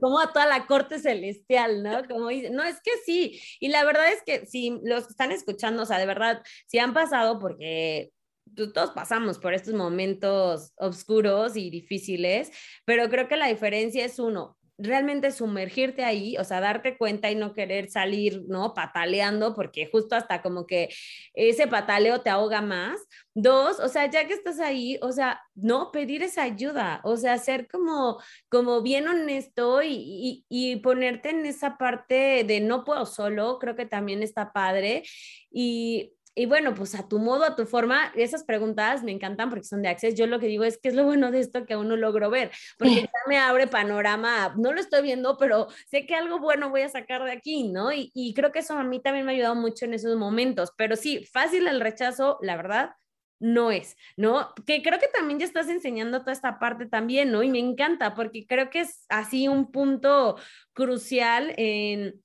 como a toda la corte celestial, ¿no? Como no, es que sí, y la verdad es que si los que están escuchando, o sea, de verdad, si han pasado porque todos pasamos por estos momentos oscuros y difíciles, pero creo que la diferencia es uno, realmente sumergirte ahí, o sea, darte cuenta y no querer salir, ¿no? Pataleando, porque justo hasta como que ese pataleo te ahoga más. Dos, o sea, ya que estás ahí, o sea, no pedir esa ayuda, o sea, ser como, como bien honesto y, y, y ponerte en esa parte de no puedo solo, creo que también está padre. Y y bueno, pues a tu modo, a tu forma, esas preguntas me encantan porque son de Access. Yo lo que digo es que es lo bueno de esto que aún no logro ver, porque <laughs> ya me abre panorama, no lo estoy viendo, pero sé que algo bueno voy a sacar de aquí, ¿no? Y, y creo que eso a mí también me ha ayudado mucho en esos momentos, pero sí, fácil el rechazo, la verdad, no es, ¿no? Que creo que también ya estás enseñando toda esta parte también, ¿no? Y me encanta porque creo que es así un punto crucial en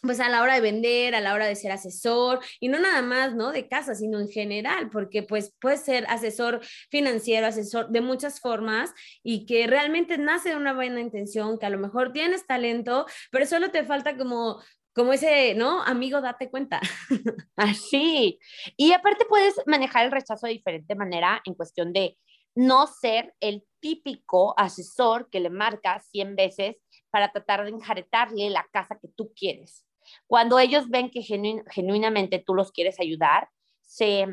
pues a la hora de vender, a la hora de ser asesor, y no nada más, ¿no? De casa, sino en general, porque pues puedes ser asesor financiero, asesor de muchas formas y que realmente nace de una buena intención, que a lo mejor tienes talento, pero solo te falta como como ese, ¿no? Amigo, date cuenta. <laughs> Así. Y aparte puedes manejar el rechazo de diferente manera en cuestión de no ser el típico asesor que le marca 100 veces para tratar de enjaretarle la casa que tú quieres. Cuando ellos ven que genuinamente tú los quieres ayudar, se,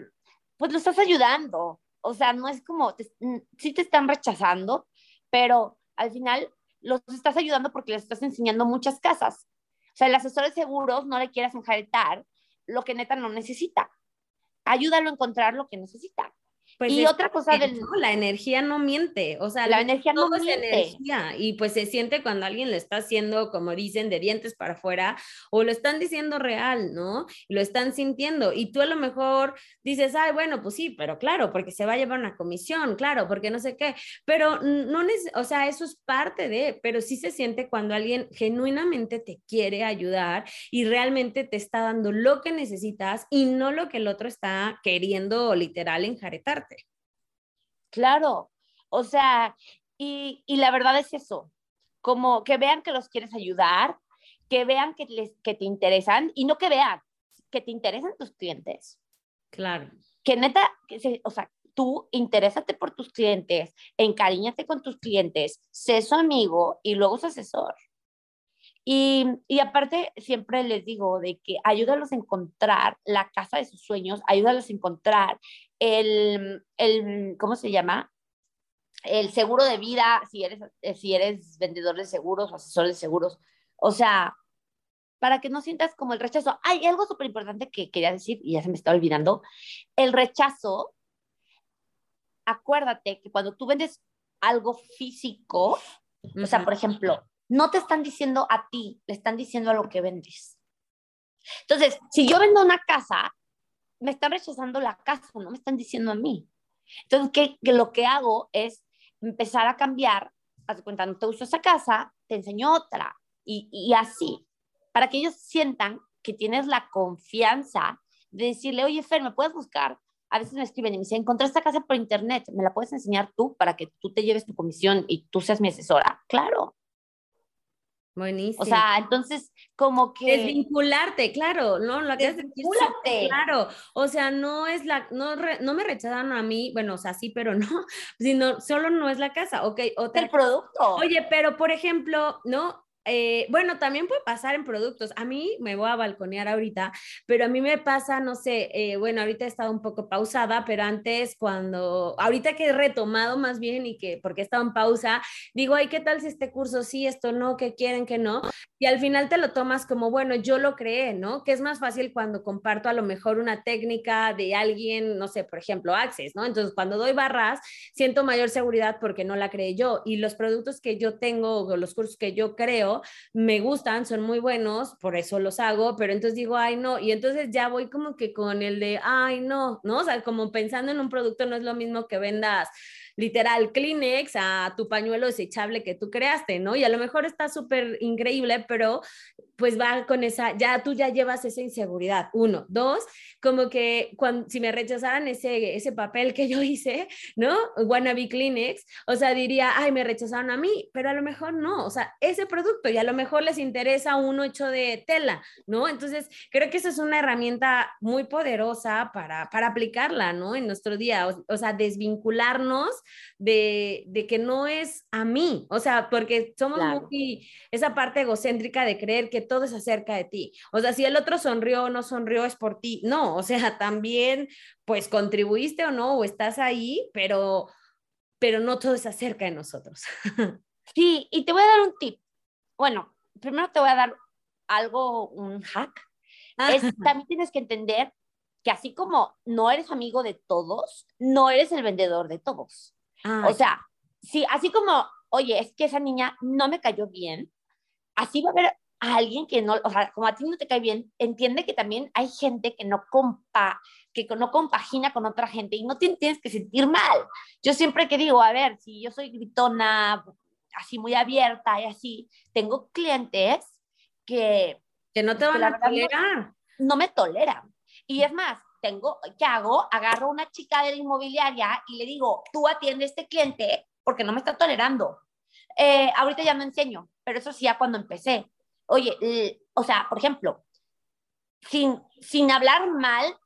pues lo estás ayudando. O sea, no es como, sí te están rechazando, pero al final los estás ayudando porque les estás enseñando muchas casas. O sea, el asesor de seguros no le quieras enjaretar lo que neta no necesita. Ayúdalo a encontrar lo que necesita. Pues y otra cosa del... la energía no miente, o sea, la energía no miente. energía y pues se siente cuando alguien lo está haciendo, como dicen, de dientes para afuera o lo están diciendo real, ¿no? Y lo están sintiendo y tú a lo mejor dices, ay, bueno, pues sí, pero claro, porque se va a llevar una comisión, claro, porque no sé qué, pero no, o sea, eso es parte de, pero sí se siente cuando alguien genuinamente te quiere ayudar y realmente te está dando lo que necesitas y no lo que el otro está queriendo literal enjaretarte. Claro, o sea, y, la verdad es eso, como que vean que los quieres ayudar, que vean que, les, que te interesan y no que vean que te interesan tus clientes. Claro. Que neta, o sea, tú interésate por tus clientes, encariñate con tus clientes, sé su amigo y luego su asesor. Y, y, aparte, siempre les digo de que ayúdalos a encontrar la casa de sus sueños, ayúdalos a encontrar el, el, ¿cómo se llama? El seguro de vida, si eres, eh, si eres vendedor de seguros o asesor de seguros. O sea, para que no sientas como el rechazo. Hay algo súper importante que quería decir y ya se me está olvidando. El rechazo, acuérdate que cuando tú vendes algo físico, o sea, por ejemplo, no te están diciendo a ti, le están diciendo a lo que vendes. Entonces, si yo vendo una casa, me están rechazando la casa, no me están diciendo a mí. Entonces, ¿qué, lo que hago es empezar a cambiar, haz cuenta, no te uso esa casa, te enseño otra, y, y así, para que ellos sientan que tienes la confianza de decirle, oye, Fer, ¿me puedes buscar? A veces me escriben y me dicen, encontré esta casa por internet, ¿me la puedes enseñar tú para que tú te lleves tu comisión y tú seas mi asesora? Claro. Buenísimo. O sea, entonces, como que. Desvincularte, claro, ¿no? Lo que Desvincularte. Claro. O sea, no es la. No, no me rechazaron a mí, bueno, o sea, sí, pero no, <laughs> sino solo no es la casa, ok. Otra, el producto. Oye, pero por ejemplo, ¿no? Eh, bueno, también puede pasar en productos. A mí me voy a balconear ahorita, pero a mí me pasa, no sé, eh, bueno, ahorita he estado un poco pausada, pero antes cuando, ahorita que he retomado más bien y que porque he estado en pausa, digo, ay, ¿qué tal si este curso sí, esto no, qué quieren, que no? Y al final te lo tomas como, bueno, yo lo creé, ¿no? Que es más fácil cuando comparto a lo mejor una técnica de alguien, no sé, por ejemplo, Access, ¿no? Entonces, cuando doy barras, siento mayor seguridad porque no la creé yo. Y los productos que yo tengo o los cursos que yo creo, me gustan, son muy buenos, por eso los hago, pero entonces digo, ay, no, y entonces ya voy como que con el de, ay, no, ¿no? O sea, como pensando en un producto no es lo mismo que vendas literal Kleenex a tu pañuelo desechable que tú creaste, ¿no? Y a lo mejor está súper increíble, pero pues va con esa, ya tú ya llevas esa inseguridad, uno. Dos, como que cuando, si me rechazaran ese, ese papel que yo hice, ¿no? Wannabe Kleenex, o sea, diría, ay, me rechazaron a mí, pero a lo mejor no, o sea, ese producto y a lo mejor les interesa uno hecho de tela, ¿no? Entonces, creo que esa es una herramienta muy poderosa para, para aplicarla, ¿no? En nuestro día, o sea, desvincularnos de, que no es a mí, o sea, porque somos muy esa parte egocéntrica de creer que todo es acerca de ti. O sea, si el otro sonrió o no sonrió es por ti. No, o sea, <laughs> también pues contribuiste o no, o estás ahí, pero, pero no todo es acerca de nosotros. <laughs> Sí, y te voy a dar un tip. Bueno, primero te voy a dar algo, un hack. Es, <laughs> también tienes que entender que así como no eres amigo de todos, no eres el vendedor de todos. O sea, sí, así como, oye, es que esa niña no me cayó bien, así va a haber a alguien que no, o sea, como a ti no te cae bien, entiende que también hay gente que no compa, que no compagina con otra gente y no tienes que sentir mal. Yo siempre que digo, a ver, si yo soy gritona, así muy abierta y así, tengo clientes que... Que no te van a tolerar. no me toleran. Y es más, tengo, ¿qué hago? Agarro a una chica de la inmobiliaria y le digo, tú atiende a este cliente porque no me está tolerando. Eh, ahorita ya no enseño, pero eso sí ya cuando empecé. Oye, o sea, por ejemplo, sin, sin hablar mal,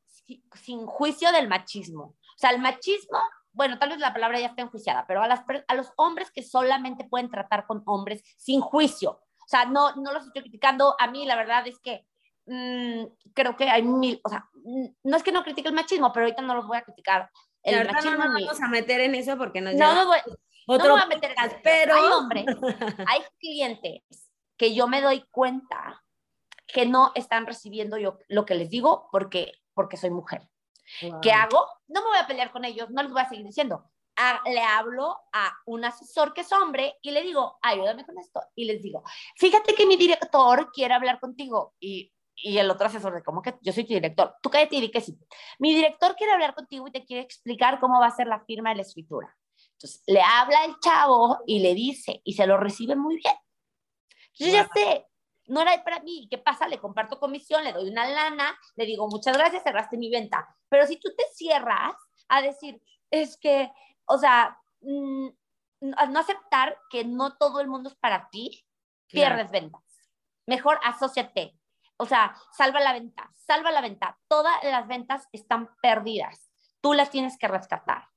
sin, juicio del machismo. O sea, el machismo, bueno, tal vez la palabra ya está enjuiciada, pero a, las, a los hombres que solamente pueden tratar con hombres sin juicio. O sea, no, no los estoy criticando. A mí la verdad es que Mm, creo que hay mil, o sea, no es que no critique el machismo, pero ahorita no los voy a criticar. El machismo no nos vamos a meter en eso porque nos no, no, voy, otro no voy a meter en eso, pero hay hombres, <laughs> hay clientes que yo me doy cuenta que no están recibiendo yo lo que les digo porque, porque soy mujer. ¿Qué hago? No me voy a pelear con ellos, no les voy a seguir diciendo. le hablo a un asesor que es hombre y le digo, ayúdame con esto. Y les digo, fíjate que mi director quiere hablar contigo. Y, y el otro asesor de, ¿cómo que yo soy tu director? Tú cállate y di que sí. Mi director quiere hablar contigo y te quiere explicar cómo va a ser la firma de la escritura. Entonces, le habla el chavo y le dice, y se lo recibe muy bien. Yo ya sé, no era para mí. ¿Qué pasa? Le comparto comisión, le doy una lana, le digo, muchas gracias, cerraste mi venta. Pero si tú te cierras a decir, es que, o sea, mm, no aceptar que no todo el mundo es para ti, pierdes ventas. Mejor asóciate. O sea, salva la venta, salva la venta. Todas las ventas están perdidas. Tú las tienes que rescatar.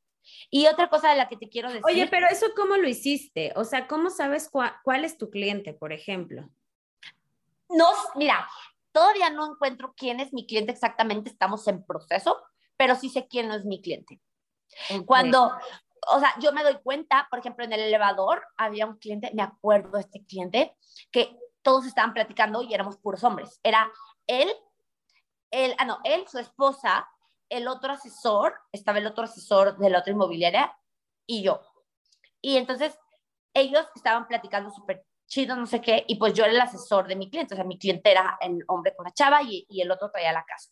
Y otra cosa de la que te quiero decir. Oye, pero eso cómo lo hiciste? O sea, ¿cómo sabes cuál es tu cliente, por ejemplo? No, mira, todavía no encuentro quién es mi cliente exactamente, estamos en proceso, pero sí sé quién no es mi cliente. Cuando, o sea, yo me doy cuenta, por ejemplo, en el elevador había un cliente, me acuerdo de este cliente, que todos estaban platicando y éramos puros hombres. Era él, él, ah, no, él, su esposa, el otro asesor, estaba el otro asesor de la otra inmobiliaria y yo. Y entonces ellos estaban platicando súper chido, no sé qué, y pues yo era el asesor de mi cliente, o sea, mi cliente era el hombre con la chava y, el otro traía la casa.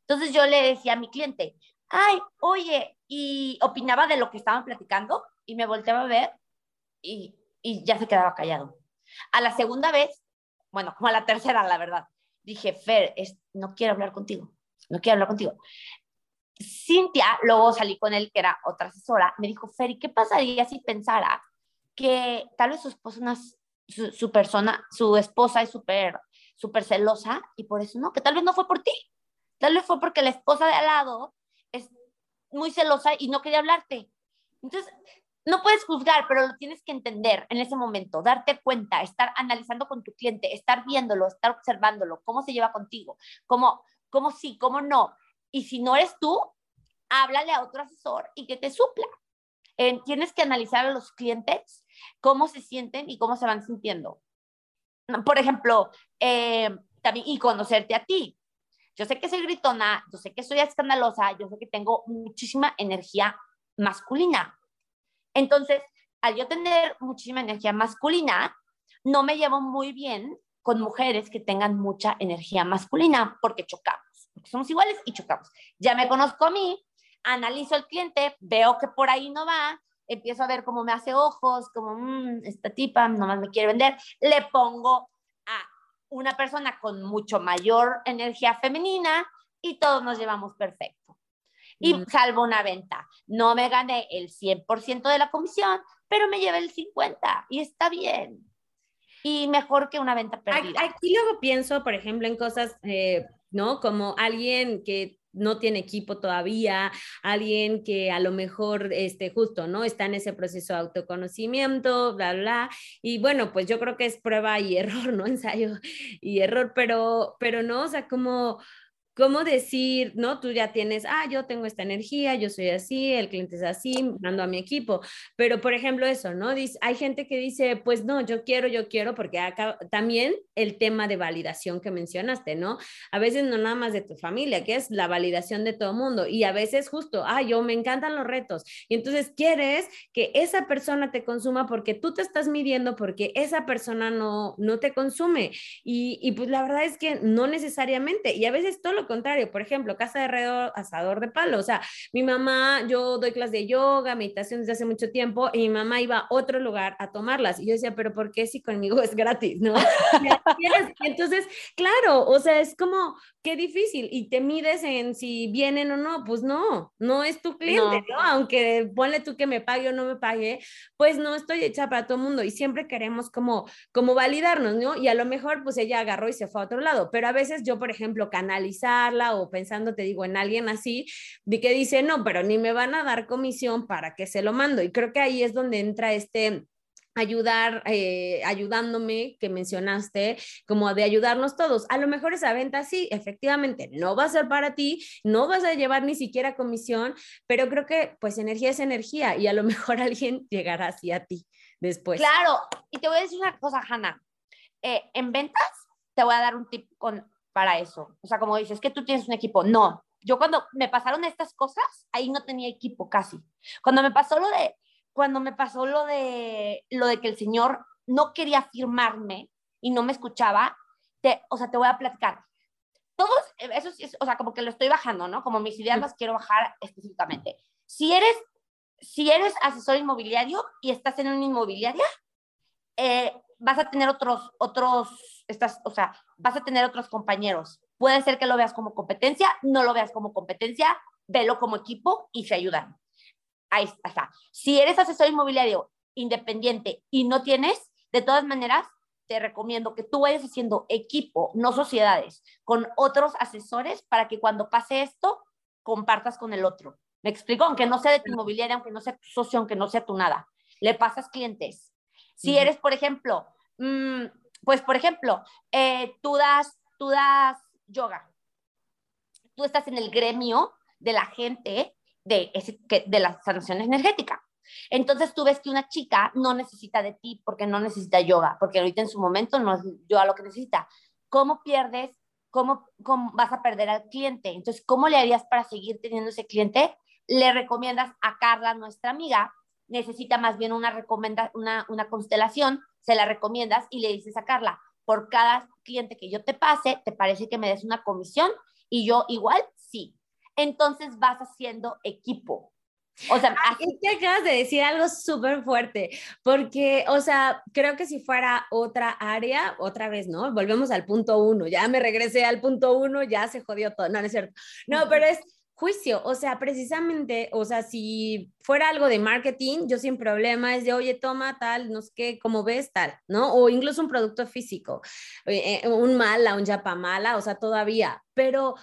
Entonces yo le decía a mi cliente, ay, oye, y opinaba de lo que estaban platicando y me volteaba a ver y, y ya se quedaba callado. A la segunda vez, bueno, como a la tercera, la verdad, dije, Fer, es, no quiero hablar contigo, no quiero hablar contigo. Cintia, luego salí con él, que era otra asesora, me dijo, Fer, ¿y qué pasaría si pensara que tal vez su esposa persona, su esposa es súper, súper celosa y por eso no, que tal vez no fue por ti, tal vez fue porque la esposa de al lado es muy celosa y no quería hablarte. Entonces, no puedes juzgar, pero lo tienes que entender en ese momento, darte cuenta, estar analizando con tu cliente, estar viéndolo, estar observándolo, cómo se lleva contigo, cómo, cómo sí, cómo no. Y si no eres tú, háblale a otro asesor y que te supla. Eh, tienes que analizar a los clientes cómo se sienten y cómo se van sintiendo. Por ejemplo, eh, también, y conocerte a ti. Yo sé que soy gritona, yo sé que soy escandalosa, yo sé que tengo muchísima energía masculina. Entonces, al yo tener muchísima energía masculina, no me llevo muy bien con mujeres que tengan mucha energía masculina porque chocamos, porque somos iguales y chocamos. Ya me conozco a mí, analizo el cliente, veo que por ahí no va, empiezo a ver cómo me hace ojos, como, mmm, esta tipa nomás me quiere vender, le pongo a una persona con mucho mayor energía femenina y todos nos llevamos perfecto. Y mm. salvo una venta. No me gané el 100% de la comisión, pero me llevé el 50% y está bien. Y mejor que una venta perdida. Aquí luego pienso, por ejemplo, en cosas, eh, ¿no? Como alguien que no tiene equipo todavía, alguien que a lo mejor, este, justo, ¿no? Está en ese proceso de autoconocimiento, bla, bla. Y bueno, pues yo creo que es prueba y <laughs> error, ¿no? Ensayo y error, pero, pero no, o sea, como cómo decir, ¿no? Tú ya tienes, ah, yo tengo esta energía, yo soy así, el cliente es así, mando a mi equipo. Pero, por ejemplo, eso, ¿no? Dice, hay gente que dice, pues no, yo quiero, yo quiero, porque acá también el tema de validación que mencionaste, ¿no? A veces no nada más de tu familia, que es la validación de todo mundo. Y a veces justo, ah, yo me encantan los retos. Y entonces quieres que esa persona te consuma porque tú te estás midiendo porque esa persona no, no te consume. Y, y pues la verdad es que no necesariamente. Y a veces todo lo contrario. Por ejemplo, casa de herrero, asador de palo. O sea, mi mamá, yo doy clases de yoga, meditación desde hace mucho tiempo y mi mamá iba a otro lugar a tomarlas. Y yo decía, pero ¿por qué si conmigo <laughs> es gratis? ¿No? <laughs> entonces, claro, o sea, es como, qué difícil. Y te mides en si vienen o no. Pues no, no es tu cliente, ¿no? Aunque ponle tú que me pague o no me pague, pues no estoy hecha para todo el mundo. Y siempre queremos como, como validarnos, ¿no? Y a lo mejor, pues ella agarró y se fue a otro lado. Pero a veces yo, por ejemplo, canalizar o pensando, te digo, en alguien así, de que dice, no, pero ni me van a dar comisión para que se lo mando. Y creo que ahí es donde entra este ayudar, eh, ayudándome, que mencionaste, como de ayudarnos todos. A lo mejor esa venta sí, efectivamente, no va a ser para ti, no vas a llevar ni siquiera comisión, pero creo que pues energía es energía y a lo <laughs> mejor alguien llegará así a ti después. Claro, y te voy a decir una cosa, Hanna. Eh, en ventas te voy a dar un tip con para eso. O sea, como dices, que tú tienes un equipo. No, yo cuando me pasaron estas cosas, ahí no tenía equipo casi. Cuando me pasó lo de, cuando me pasó lo de, lo de que el señor no quería firmarme y no me escuchaba, te, o sea, te voy a platicar. Todos, eso es, o sea, como que lo estoy bajando, ¿no? Como mis ideas las quiero bajar específicamente. Si eres, si eres asesor inmobiliario y estás en una inmobiliaria, eh, vas a tener otros, otros, estás, o sea, vas a tener otros compañeros. Puede ser que lo veas como competencia, no lo veas como competencia, velo como equipo y se ayudan. Ahí está. Si eres asesor inmobiliario independiente y no tienes, de todas maneras, te recomiendo que tú vayas haciendo equipo, no sociedades, con otros asesores para que cuando pase esto, compartas con el otro. ¿Me explico? Aunque no sea de tu inmobiliaria, aunque no sea tu socio, aunque no sea tu nada. Le pasas clientes. Si eres, por ejemplo, mm, pues, por ejemplo, eh, tú, das, tú das yoga. Tú estás en el gremio de la gente de, de la sanación energética. Entonces tú ves que una chica no necesita de ti porque no necesita yoga, porque ahorita en su momento no es yoga lo que necesita. ¿Cómo pierdes? ¿Cómo, cómo vas a perder al cliente? Entonces, ¿cómo le harías para seguir teniendo ese cliente? Le recomiendas a Carla, nuestra amiga, necesita más bien una, recomenda, una, una constelación, se la recomiendas y le dices a Carla, por cada cliente que yo te pase, ¿te parece que me des una comisión? Y yo igual, sí. Entonces vas haciendo equipo. O sea, es que acabas de decir algo súper fuerte, porque, o sea, creo que si fuera otra área, otra vez, ¿no? Volvemos al punto uno, ya me regresé al punto uno, ya se jodió todo, no, no es cierto. No, pero es juicio, o sea, precisamente, o sea, si fuera algo de marketing, yo sin problema es de, oye, toma tal, no sé qué, como ves tal, ¿no? O incluso un producto físico, eh, eh, un mala, un mala, o sea, todavía, pero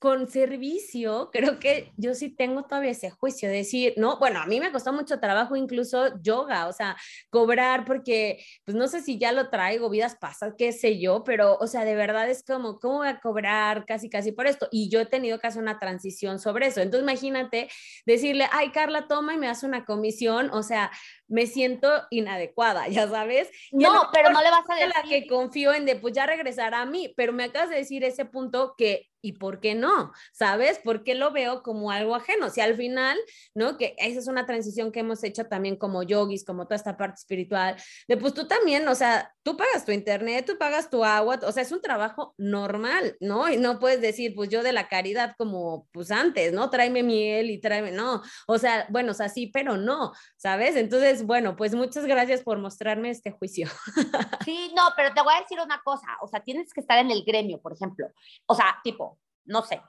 con servicio, creo que yo sí tengo todavía ese juicio de decir, no, bueno, a mí me costó mucho trabajo incluso yoga, o sea, cobrar porque, pues no sé si ya lo traigo, vidas pasas, qué sé yo, pero, o sea, de verdad es como, ¿cómo voy a cobrar casi, casi por esto? Y yo he tenido que hacer una transición sobre eso. Entonces, imagínate decirle, ay, Carla, toma y me hace una comisión, o sea, me siento inadecuada, ya sabes. No, pero no le vas a decir. la que confío en de, pues ya regresará a mí, pero me acabas de decir ese punto que, ¿y por qué no? ¿Sabes? ¿Por qué lo veo como algo ajeno? Si al final, ¿no? Que esa es una transición que hemos hecho también como yogis, como toda esta parte espiritual, de pues tú también, o sea, tú pagas tu internet, tú pagas tu agua, o sea, es un trabajo normal, ¿no? Y no puedes decir, pues yo de la caridad como, pues antes, ¿no? Tráeme miel y tráeme, no, o sea, bueno, o sea, sí, pero no, ¿sabes? Entonces, bueno, pues muchas gracias por mostrarme este juicio. <laughs> Sí, no, pero te voy a decir una cosa, o sea, tienes que estar en el gremio, por ejemplo. O sea, tipo, no sé,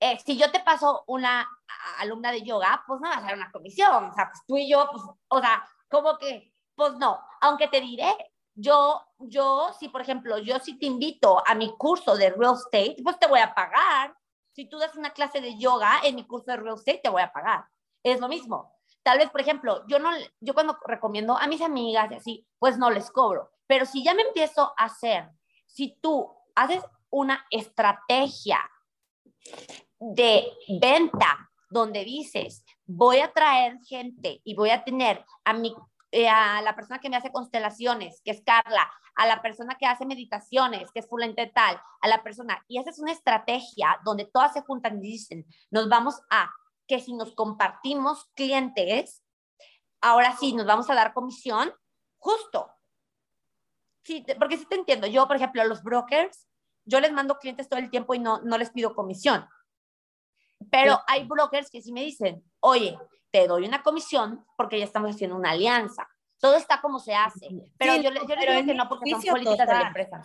eh, si yo te paso una alumna de yoga, pues no vas a dar una comisión, o sea, pues tú y yo, pues, o sea, como que, pues no, aunque te diré, yo, yo, si por ejemplo, yo si te invito a mi curso de real estate, pues te voy a pagar. Si tú das una clase de yoga en mi curso de real estate, te voy a pagar. Es lo mismo. Tal vez, por ejemplo, yo no, yo cuando recomiendo a mis amigas y así, pues no les cobro. Pero si ya me empiezo a hacer, si tú haces una estrategia de venta donde dices, voy a traer gente y voy a tener a mi eh, a la persona que me hace constelaciones, que es Carla, a la persona que hace meditaciones, que es fulente tal, a la persona, y haces una estrategia donde todas se juntan y dicen, nos vamos a que si nos compartimos clientes, ahora sí nos vamos a dar comisión, justo. Sí, porque sí te entiendo. Yo, por ejemplo, a los brokers, yo les mando clientes todo el tiempo y no, no les pido comisión. Pero hay brokers que sí me dicen, oye, te doy una comisión porque ya estamos haciendo una alianza. Todo está como se hace. Pero yo, yo les digo que no porque son políticas de la empresa.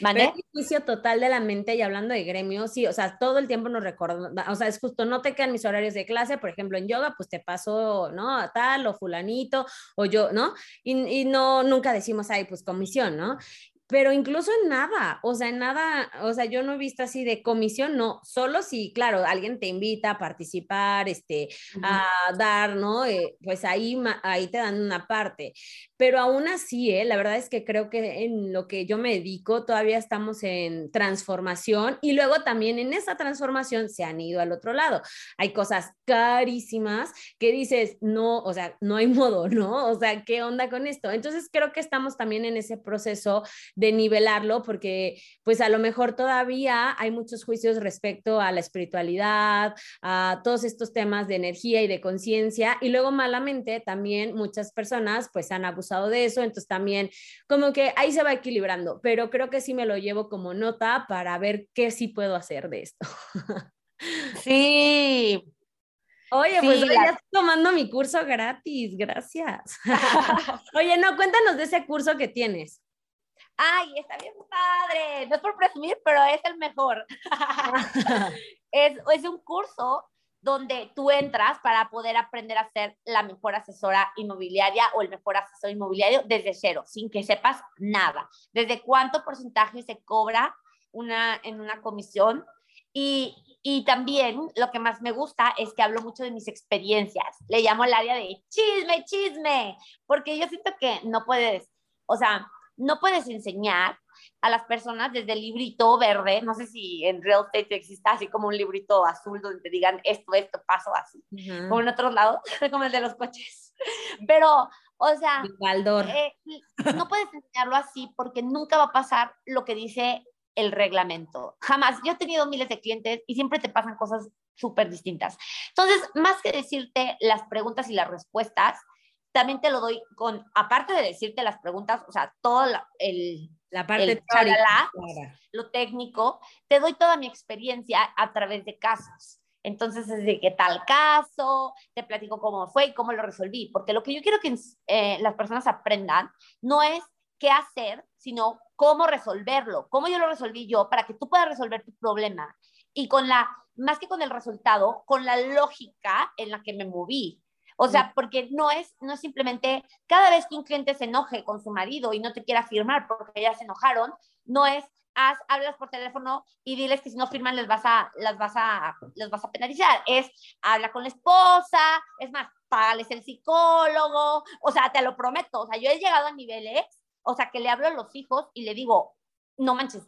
¿Vale? Pero juicio total de la mente y hablando de gremio, sí, o sea, todo el tiempo nos recuerda, o sea, es justo, no te quedan mis horarios de clase, por ejemplo, en yoga, pues te paso, ¿no? A tal o fulanito, o yo, ¿no? Y, y no, nunca decimos, ay, pues comisión, ¿no? pero incluso en nada, o sea, en nada, o sea, yo no he visto así de comisión, no, solo si, claro, alguien te invita a participar, este, a dar, ¿no? Eh, pues ahí, ahí te dan una parte, pero aún así, ¿eh? la verdad es que creo que en lo que yo me dedico todavía estamos en transformación y luego también en esa transformación se han ido al otro lado. Hay cosas carísimas que dices, no, o sea, no hay <laughs> modo, ¿no? O sea, ¿qué onda con esto? Entonces creo que estamos también en ese proceso de nivelarlo, porque pues a lo mejor todavía hay muchos juicios respecto a la espiritualidad, a todos estos temas de energía y de conciencia, y luego malamente también muchas personas pues han abusado de eso, entonces también como que ahí se va equilibrando, pero creo que sí me lo llevo como nota para ver qué sí puedo hacer de esto. <laughs> Sí, Oye, pues ya estoy tomando mi curso gratis, gracias. <laughs> <laughs> Oye, no, cuéntanos de ese curso que tienes. Ay, está bien padre. No es por presumir, pero es el mejor. es, es un curso donde tú entras para poder aprender a ser la mejor asesora inmobiliaria o el mejor asesor inmobiliario desde cero, sin que sepas nada. Desde cuánto porcentaje se cobra una, en una comisión. Y, y también lo que más me gusta es que hablo mucho de mis experiencias. Le llamo el área de chisme, chisme, porque yo siento que no puedes, o sea, no puedes enseñar a las personas desde el librito verde, no sé si en real estate exista así como un librito azul donde te digan esto, esto, paso así, como en otros lados, <laughs> como el de los coches. Pero, o sea, eh, no puedes enseñarlo así porque nunca va a pasar lo que dice el reglamento. Jamás. Yo he tenido miles de clientes y siempre te pasan cosas súper distintas. Entonces, más que decirte las preguntas y las respuestas, también te lo doy con, aparte de decirte las preguntas, o sea, todo el, la parte lo técnico, te doy toda mi experiencia a través de casos. Entonces, es de qué tal caso, te platico cómo fue y cómo lo resolví, porque lo que yo quiero que eh, las personas aprendan no es qué hacer, sino cómo resolverlo, cómo yo lo resolví yo para que tú puedas resolver tu problema. Y con la, más que con el resultado, con la lógica en la que me moví. O sea, porque no es, no es simplemente cada vez que un cliente se enoje con su marido y no te quiera firmar porque ya se enojaron, no es haz, hablas por teléfono y diles que si no firman les vas a, las vas a, les vas a penalizar. Es habla con la esposa, es más, págales el psicólogo, o sea, te lo prometo. O sea, yo he llegado a niveles, o sea, que le hablo a los hijos y le digo, no manches,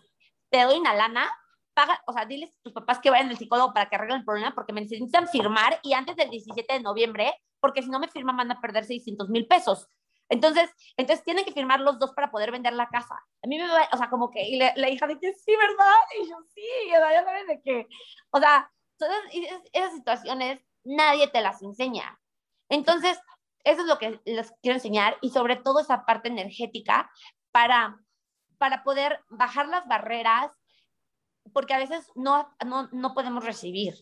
te doy una lana paga, o sea, diles a tus papás que vayan al psicólogo para que arreglen el problema porque me necesitan firmar y antes del 17 de noviembre, porque si no me firman van a perder 600 mil pesos. Entonces, entonces tienen que firmar los dos para poder vender la casa. A mí me va, o sea, como que, y la hija dice, sí, ¿verdad? Y yo, sí, o sea, ya sabes de qué. O sea, todas esas situaciones nadie te las enseña. Entonces, eso es lo que les quiero enseñar y sobre todo esa parte energética para, para poder bajar las barreras porque a veces no, no, no podemos recibir.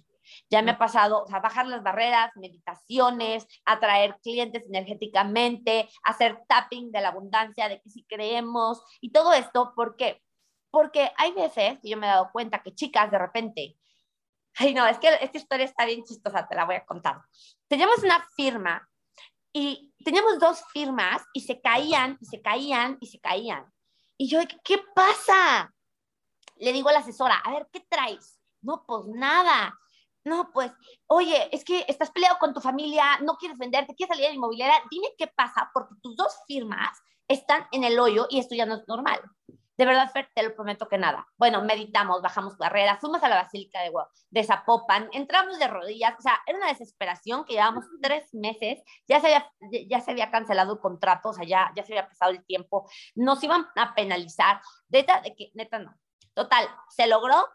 Ya me ha pasado, o sea, bajar las barreras, meditaciones, atraer clientes energéticamente, hacer tapping de la abundancia, de que si creemos y todo esto, ¿por qué? Porque hay veces que yo me he dado cuenta que chicas de repente, ay no, es que esta historia está bien chistosa, te la voy a contar. Teníamos una firma y teníamos dos firmas y se caían y se caían y se caían. Y yo, ¿qué pasa? Le digo a la asesora, a ver, ¿qué traes? No, pues nada. No, pues, oye, es que estás peleado con tu familia, no quieres venderte, quieres salir de la inmobiliaria, dime qué pasa, porque tus dos firmas están en el hoyo y esto ya no es normal. De verdad, Fer, te lo prometo que nada. Bueno, meditamos, bajamos barreras, fuimos a la Basílica de, de Zapopan, entramos de rodillas, o sea, era una desesperación que llevábamos tres meses, ya se había, ya se había cancelado el contrato, o sea, ya, ya se había pasado el tiempo, nos iban a penalizar. Neta, de que, neta, no. Total, se logró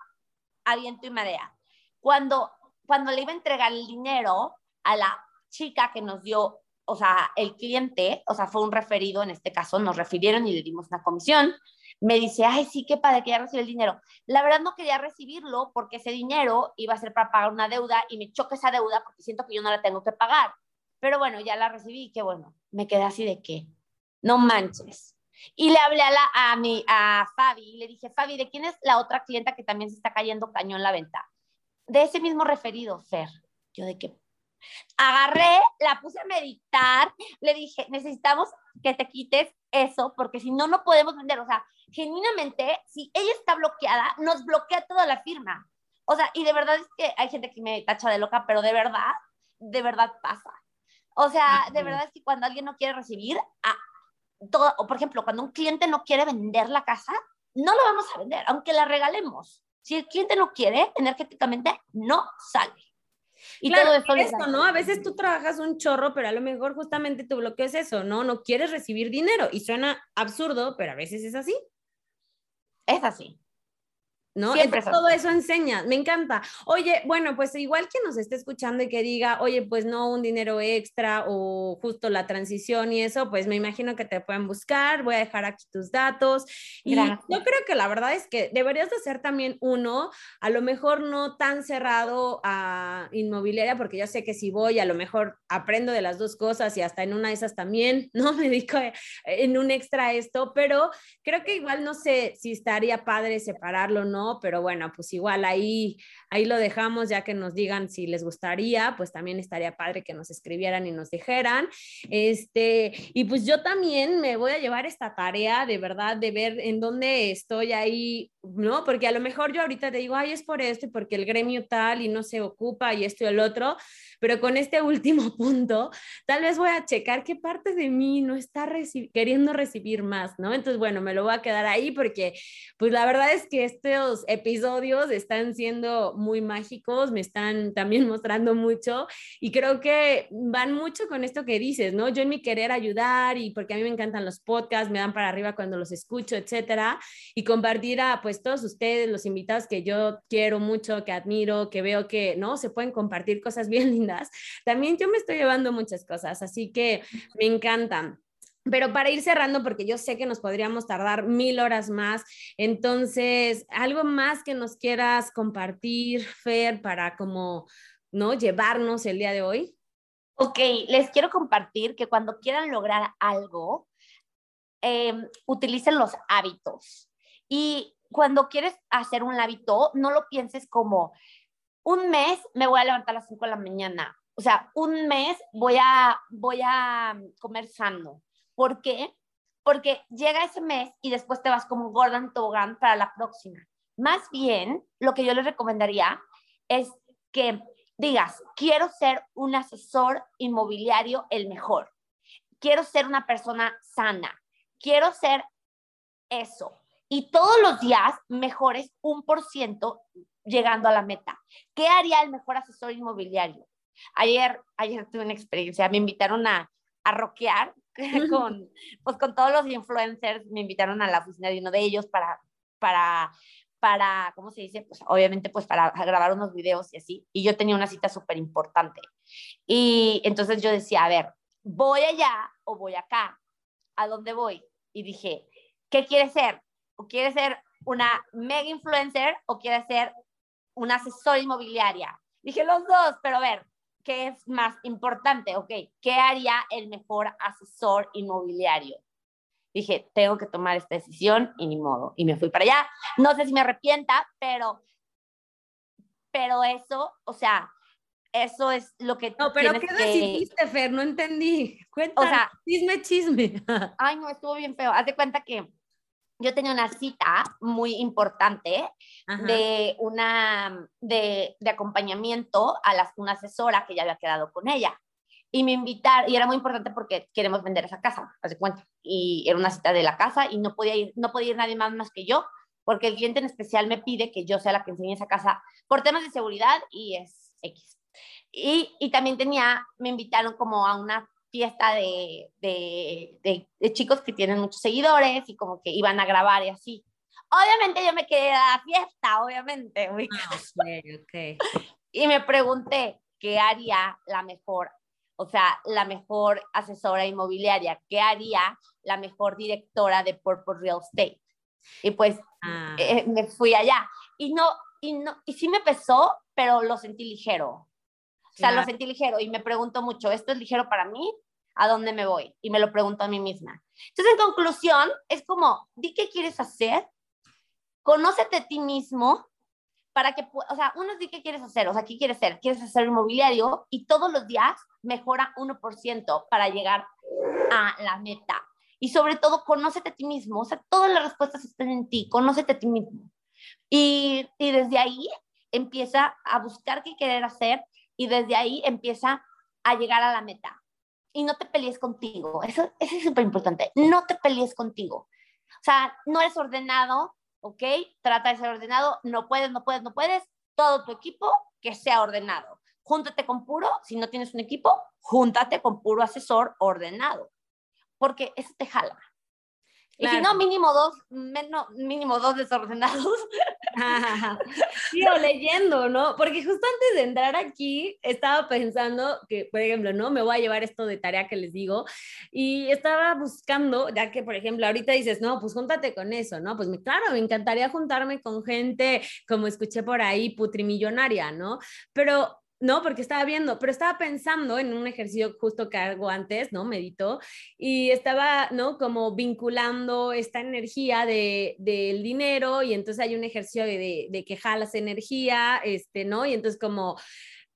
a viento y marea. Cuando, cuando le iba a entregar el dinero a la chica que nos dio, o sea, el cliente, o sea, fue un referido en este caso, nos refirieron y le dimos una comisión, me dice, ay, sí, qué padre que ya recibió el dinero. La verdad no quería recibirlo porque ese dinero iba a ser para pagar una deuda y me choca esa deuda porque siento que yo no la tengo que pagar. Pero bueno, ya la recibí y qué bueno, me quedé así de que, no manches. Y le hablé a, la, a, mi, a Fabi y le dije, Fabi, ¿de quién es la otra clienta que también se está cayendo cañón la venta? De ese mismo referido, Fer. Yo de qué. Agarré, la puse a meditar, le dije, necesitamos que te quites eso, porque si no, no podemos vender. O sea, genuinamente, si ella está bloqueada, nos bloquea toda la firma. O sea, y de verdad es que hay gente que me tacha de loca, pero de verdad, de verdad pasa. O sea, de verdad es que cuando alguien no quiere recibir, a, o por ejemplo, cuando un cliente no quiere vender la casa, no lo vamos a vender, aunque la regalemos. Si el cliente no quiere, energéticamente no sale. Y todo eso, eso ¿no? A veces tú trabajas un chorro, pero a lo mejor justamente tu bloqueo es eso, ¿no? No quieres recibir dinero y suena absurdo, pero a veces es así. Es así. ¿No? Siempre todo eso enseña, me encanta. Oye, bueno, pues igual que nos esté escuchando y que diga, oye, pues no un dinero extra o justo la transición y eso, pues me imagino que te pueden buscar, voy a dejar aquí tus datos. Y yo creo que la verdad es que deberías de ser también uno, a lo mejor no tan cerrado a inmobiliaria, porque yo sé que si voy, a lo mejor aprendo de las dos cosas y hasta en una de esas también, <laughs> ¿no? Me dedico en un extra esto, pero creo que igual no sé si estaría padre separarlo, ¿no? Pero bueno, pues igual ahí, ahí lo dejamos, ya que nos digan si les gustaría, pues también estaría padre que nos escribieran y nos dijeran. Este, y pues yo también me voy a llevar esta tarea de verdad, de ver en dónde estoy ahí, ¿no? Porque a lo mejor yo ahorita te digo, ay, es por esto y porque el gremio tal y no se ocupa y esto y el otro, pero con este <laughs> último punto, tal vez voy a checar qué parte de mí no está queriendo recibir más, ¿no? Entonces, bueno, me lo voy a quedar ahí porque, pues la verdad es que episodios están siendo muy mágicos, me están también <laughs> mostrando mucho y creo que van mucho con esto que dices, ¿no? Yo en mi querer ayudar y porque a mí me encantan los podcasts, me dan para arriba cuando los escucho, etcétera, y compartir a pues todos ustedes, los invitados que yo quiero mucho, que admiro, que veo que, ¿no? Se pueden compartir cosas bien <laughs> lindas también yo me estoy llevando muchas cosas, así que me encantan. Pero para ir cerrando, porque yo sé que nos podríamos tardar mil horas más, entonces, algo más que nos quieras compartir, Fer, para como, ¿no? Llevarnos el día de hoy. Ok, les quiero compartir que cuando quieran lograr algo, em, utilicen los hábitos. Y cuando quieres hacer un hábito, no lo pienses como, un mes me voy a levantar a las 5 de la mañana. O sea, un mes voy a, voy a comer sano. ¿Por qué? Porque llega ese mes y después te vas como Gordon Togan para la próxima. Más bien, lo que yo les recomendaría es que digas, quiero ser un asesor inmobiliario el mejor. Quiero ser una persona sana. Quiero ser eso. Y todos los días mejores un por ciento llegando a la meta. ¿Qué haría el mejor asesor inmobiliario? Ayer, ayer tuve una experiencia, me invitaron a, a rockear <laughs> con, pues, con todos los influencers, me invitaron a la oficina de uno de ellos para, para, para, ¿cómo se dice? Pues obviamente pues para grabar unos videos y así, y yo tenía una cita súper importante. Y entonces yo decía, a ver, ¿voy allá o voy acá? ¿A dónde voy? Y dije, ¿qué quiere ser? ¿O quiere ser una mega influencer o quiere ser una asesor inmobiliaria. Dije los dos, pero a ver, ¿qué es más importante? Ok, ¿qué haría el mejor asesor inmobiliario? Dije, tengo que tomar esta decisión y ni modo. Y me fui para allá. No sé si me arrepienta, pero, pero eso, o sea, eso es lo que. No, pero ¿qué decidiste, Fer? No entendí. Cuéntame. O sea, chisme, chisme. <laughs> Ay, no, estuvo bien feo. Haz de cuenta que yo tenía una cita muy importante de una de, de, acompañamiento a las, una asesora que ya había quedado con ella. Y me invitaron, y era muy importante porque queremos vender esa casa, haz de cuenta. Y era una cita de la casa y no podía ir, no podía ir nadie más más que yo, porque el cliente en especial me pide que yo sea la que enseñe esa casa por temas de seguridad y es X. Y, y también tenía, me invitaron como a una fiesta de, de, de, chicos que tienen muchos seguidores y como que iban a grabar y así. Obviamente yo me quedé a la fiesta, obviamente. Ah, okay, Y me pregunté qué haría la mejor, o sea, la mejor asesora inmobiliaria, qué haría la mejor directora de Purple Real Estate. Y pues ah. eh, me fui allá. Y no, y no, y sí me pesó, pero lo sentí ligero. O sea, lo sentí ligero y me pregunto mucho, ¿esto es ligero para mí? ¿A dónde me voy? Y me lo pregunto a mí misma. Entonces, en conclusión, es como, di qué quieres hacer, conócete a ti mismo para que, o sea, uno di qué quieres hacer, o sea, ¿qué quieres ser? ¿Quieres hacer inmobiliario? Y todos los días mejora 1% para llegar a la meta. Y sobre todo, conócete a ti mismo, o sea, todas las respuestas están en ti, conócete a ti mismo. Y, y desde ahí empieza a buscar qué querer hacer y desde ahí empieza a llegar a la meta. Y no te pelees contigo. Eso, eso es súper importante. No te pelees contigo. O sea, no eres ordenado, ¿ok? Trata de ser ordenado. No puedes, no puedes, no puedes. Todo tu equipo que sea ordenado. Júntate con puro, si no tienes un equipo, júntate con puro asesor ordenado. Porque eso te jala. Y si no, mínimo dos, menos, mínimo dos desordenados. <laughs> sí, o leyendo, ¿no? Porque justo antes de entrar aquí, estaba pensando que, por ejemplo, ¿no? Me voy a llevar esto de tarea que les digo, y estaba buscando, ya que, por ejemplo, ahorita dices, no, pues júntate con eso, ¿no? Pues claro, me encantaría juntarme con gente, como escuché por ahí, putrimillonaria, ¿no? Pero no, porque estaba viendo, pero estaba pensando en un ejercicio justo que hago antes, ¿no? Medito, y estaba, ¿no? Como vinculando esta energía de, del dinero, y entonces hay un ejercicio de, de, de que jalas energía, este, ¿no? Y entonces como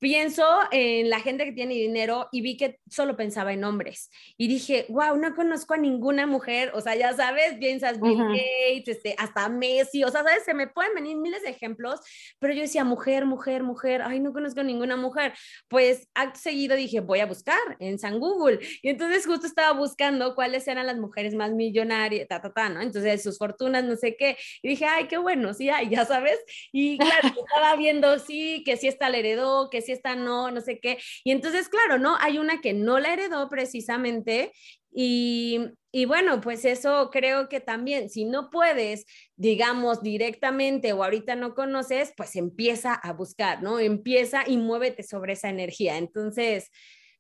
pienso en la gente que tiene dinero y vi que solo pensaba en hombres. Y dije, wow, no conozco a ninguna mujer. O sea, ya sabes, piensas Bill Gates, este, hasta Messi. O sea, sabes, se me pueden venir miles de ejemplos, pero yo decía, mujer, mujer, mujer. Ay, no conozco a ninguna mujer. Pues acto seguido dije, voy a buscar en San Google. Y entonces justo estaba buscando cuáles eran las mujeres más millonarias, ta, ta, ta, ¿no? Entonces sus fortunas, no sé qué. Y dije, ay, qué bueno, sí, ay, <laughs> ya sabes. Y claro, estaba viendo, sí, que sí está la heredó, que sí esta no, no sé qué. Y entonces, claro, ¿no? Hay una que no la heredó precisamente y, y, bueno, pues eso creo que también, si no puedes, digamos, directamente o ahorita no conoces, pues empieza a buscar, ¿no? Empieza y muévete sobre esa energía. Entonces,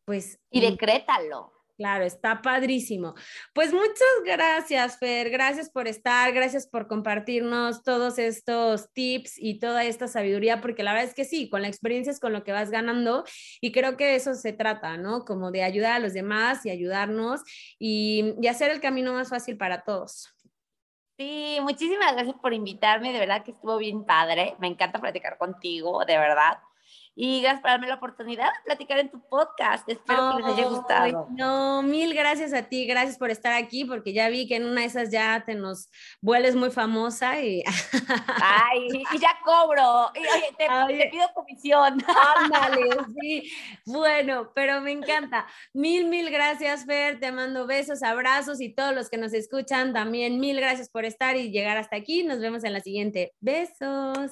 pues... Y decrétalo. Claro, está padrísimo. Pues muchas gracias, Fer. Gracias por estar, gracias por compartirnos todos estos tips y toda esta sabiduría, porque la verdad es que sí, con la experiencia es con lo que vas ganando y creo que eso se trata, ¿no? Como de ayudar a los demás y ayudarnos y, y hacer el camino más fácil para todos. Sí, muchísimas gracias por invitarme, de verdad que estuvo bien padre, me encanta platicar contigo, de verdad y gracias por darme la oportunidad de platicar en tu podcast. Espero que les haya gustado. No, mil gracias a ti, gracias por estar aquí, porque ya vi que en una de esas ya te nos vuelves muy famosa y... <laughs> Ay, y ya cobro. Y, oye, te, pido comisión. Ándale, <laughs> sí. Bueno, pero me encanta. Mil, mil gracias, Fer. Te mando besos, abrazos y todos los que nos escuchan también, mil gracias por estar y llegar hasta aquí. Nos vemos en la siguiente. Besos.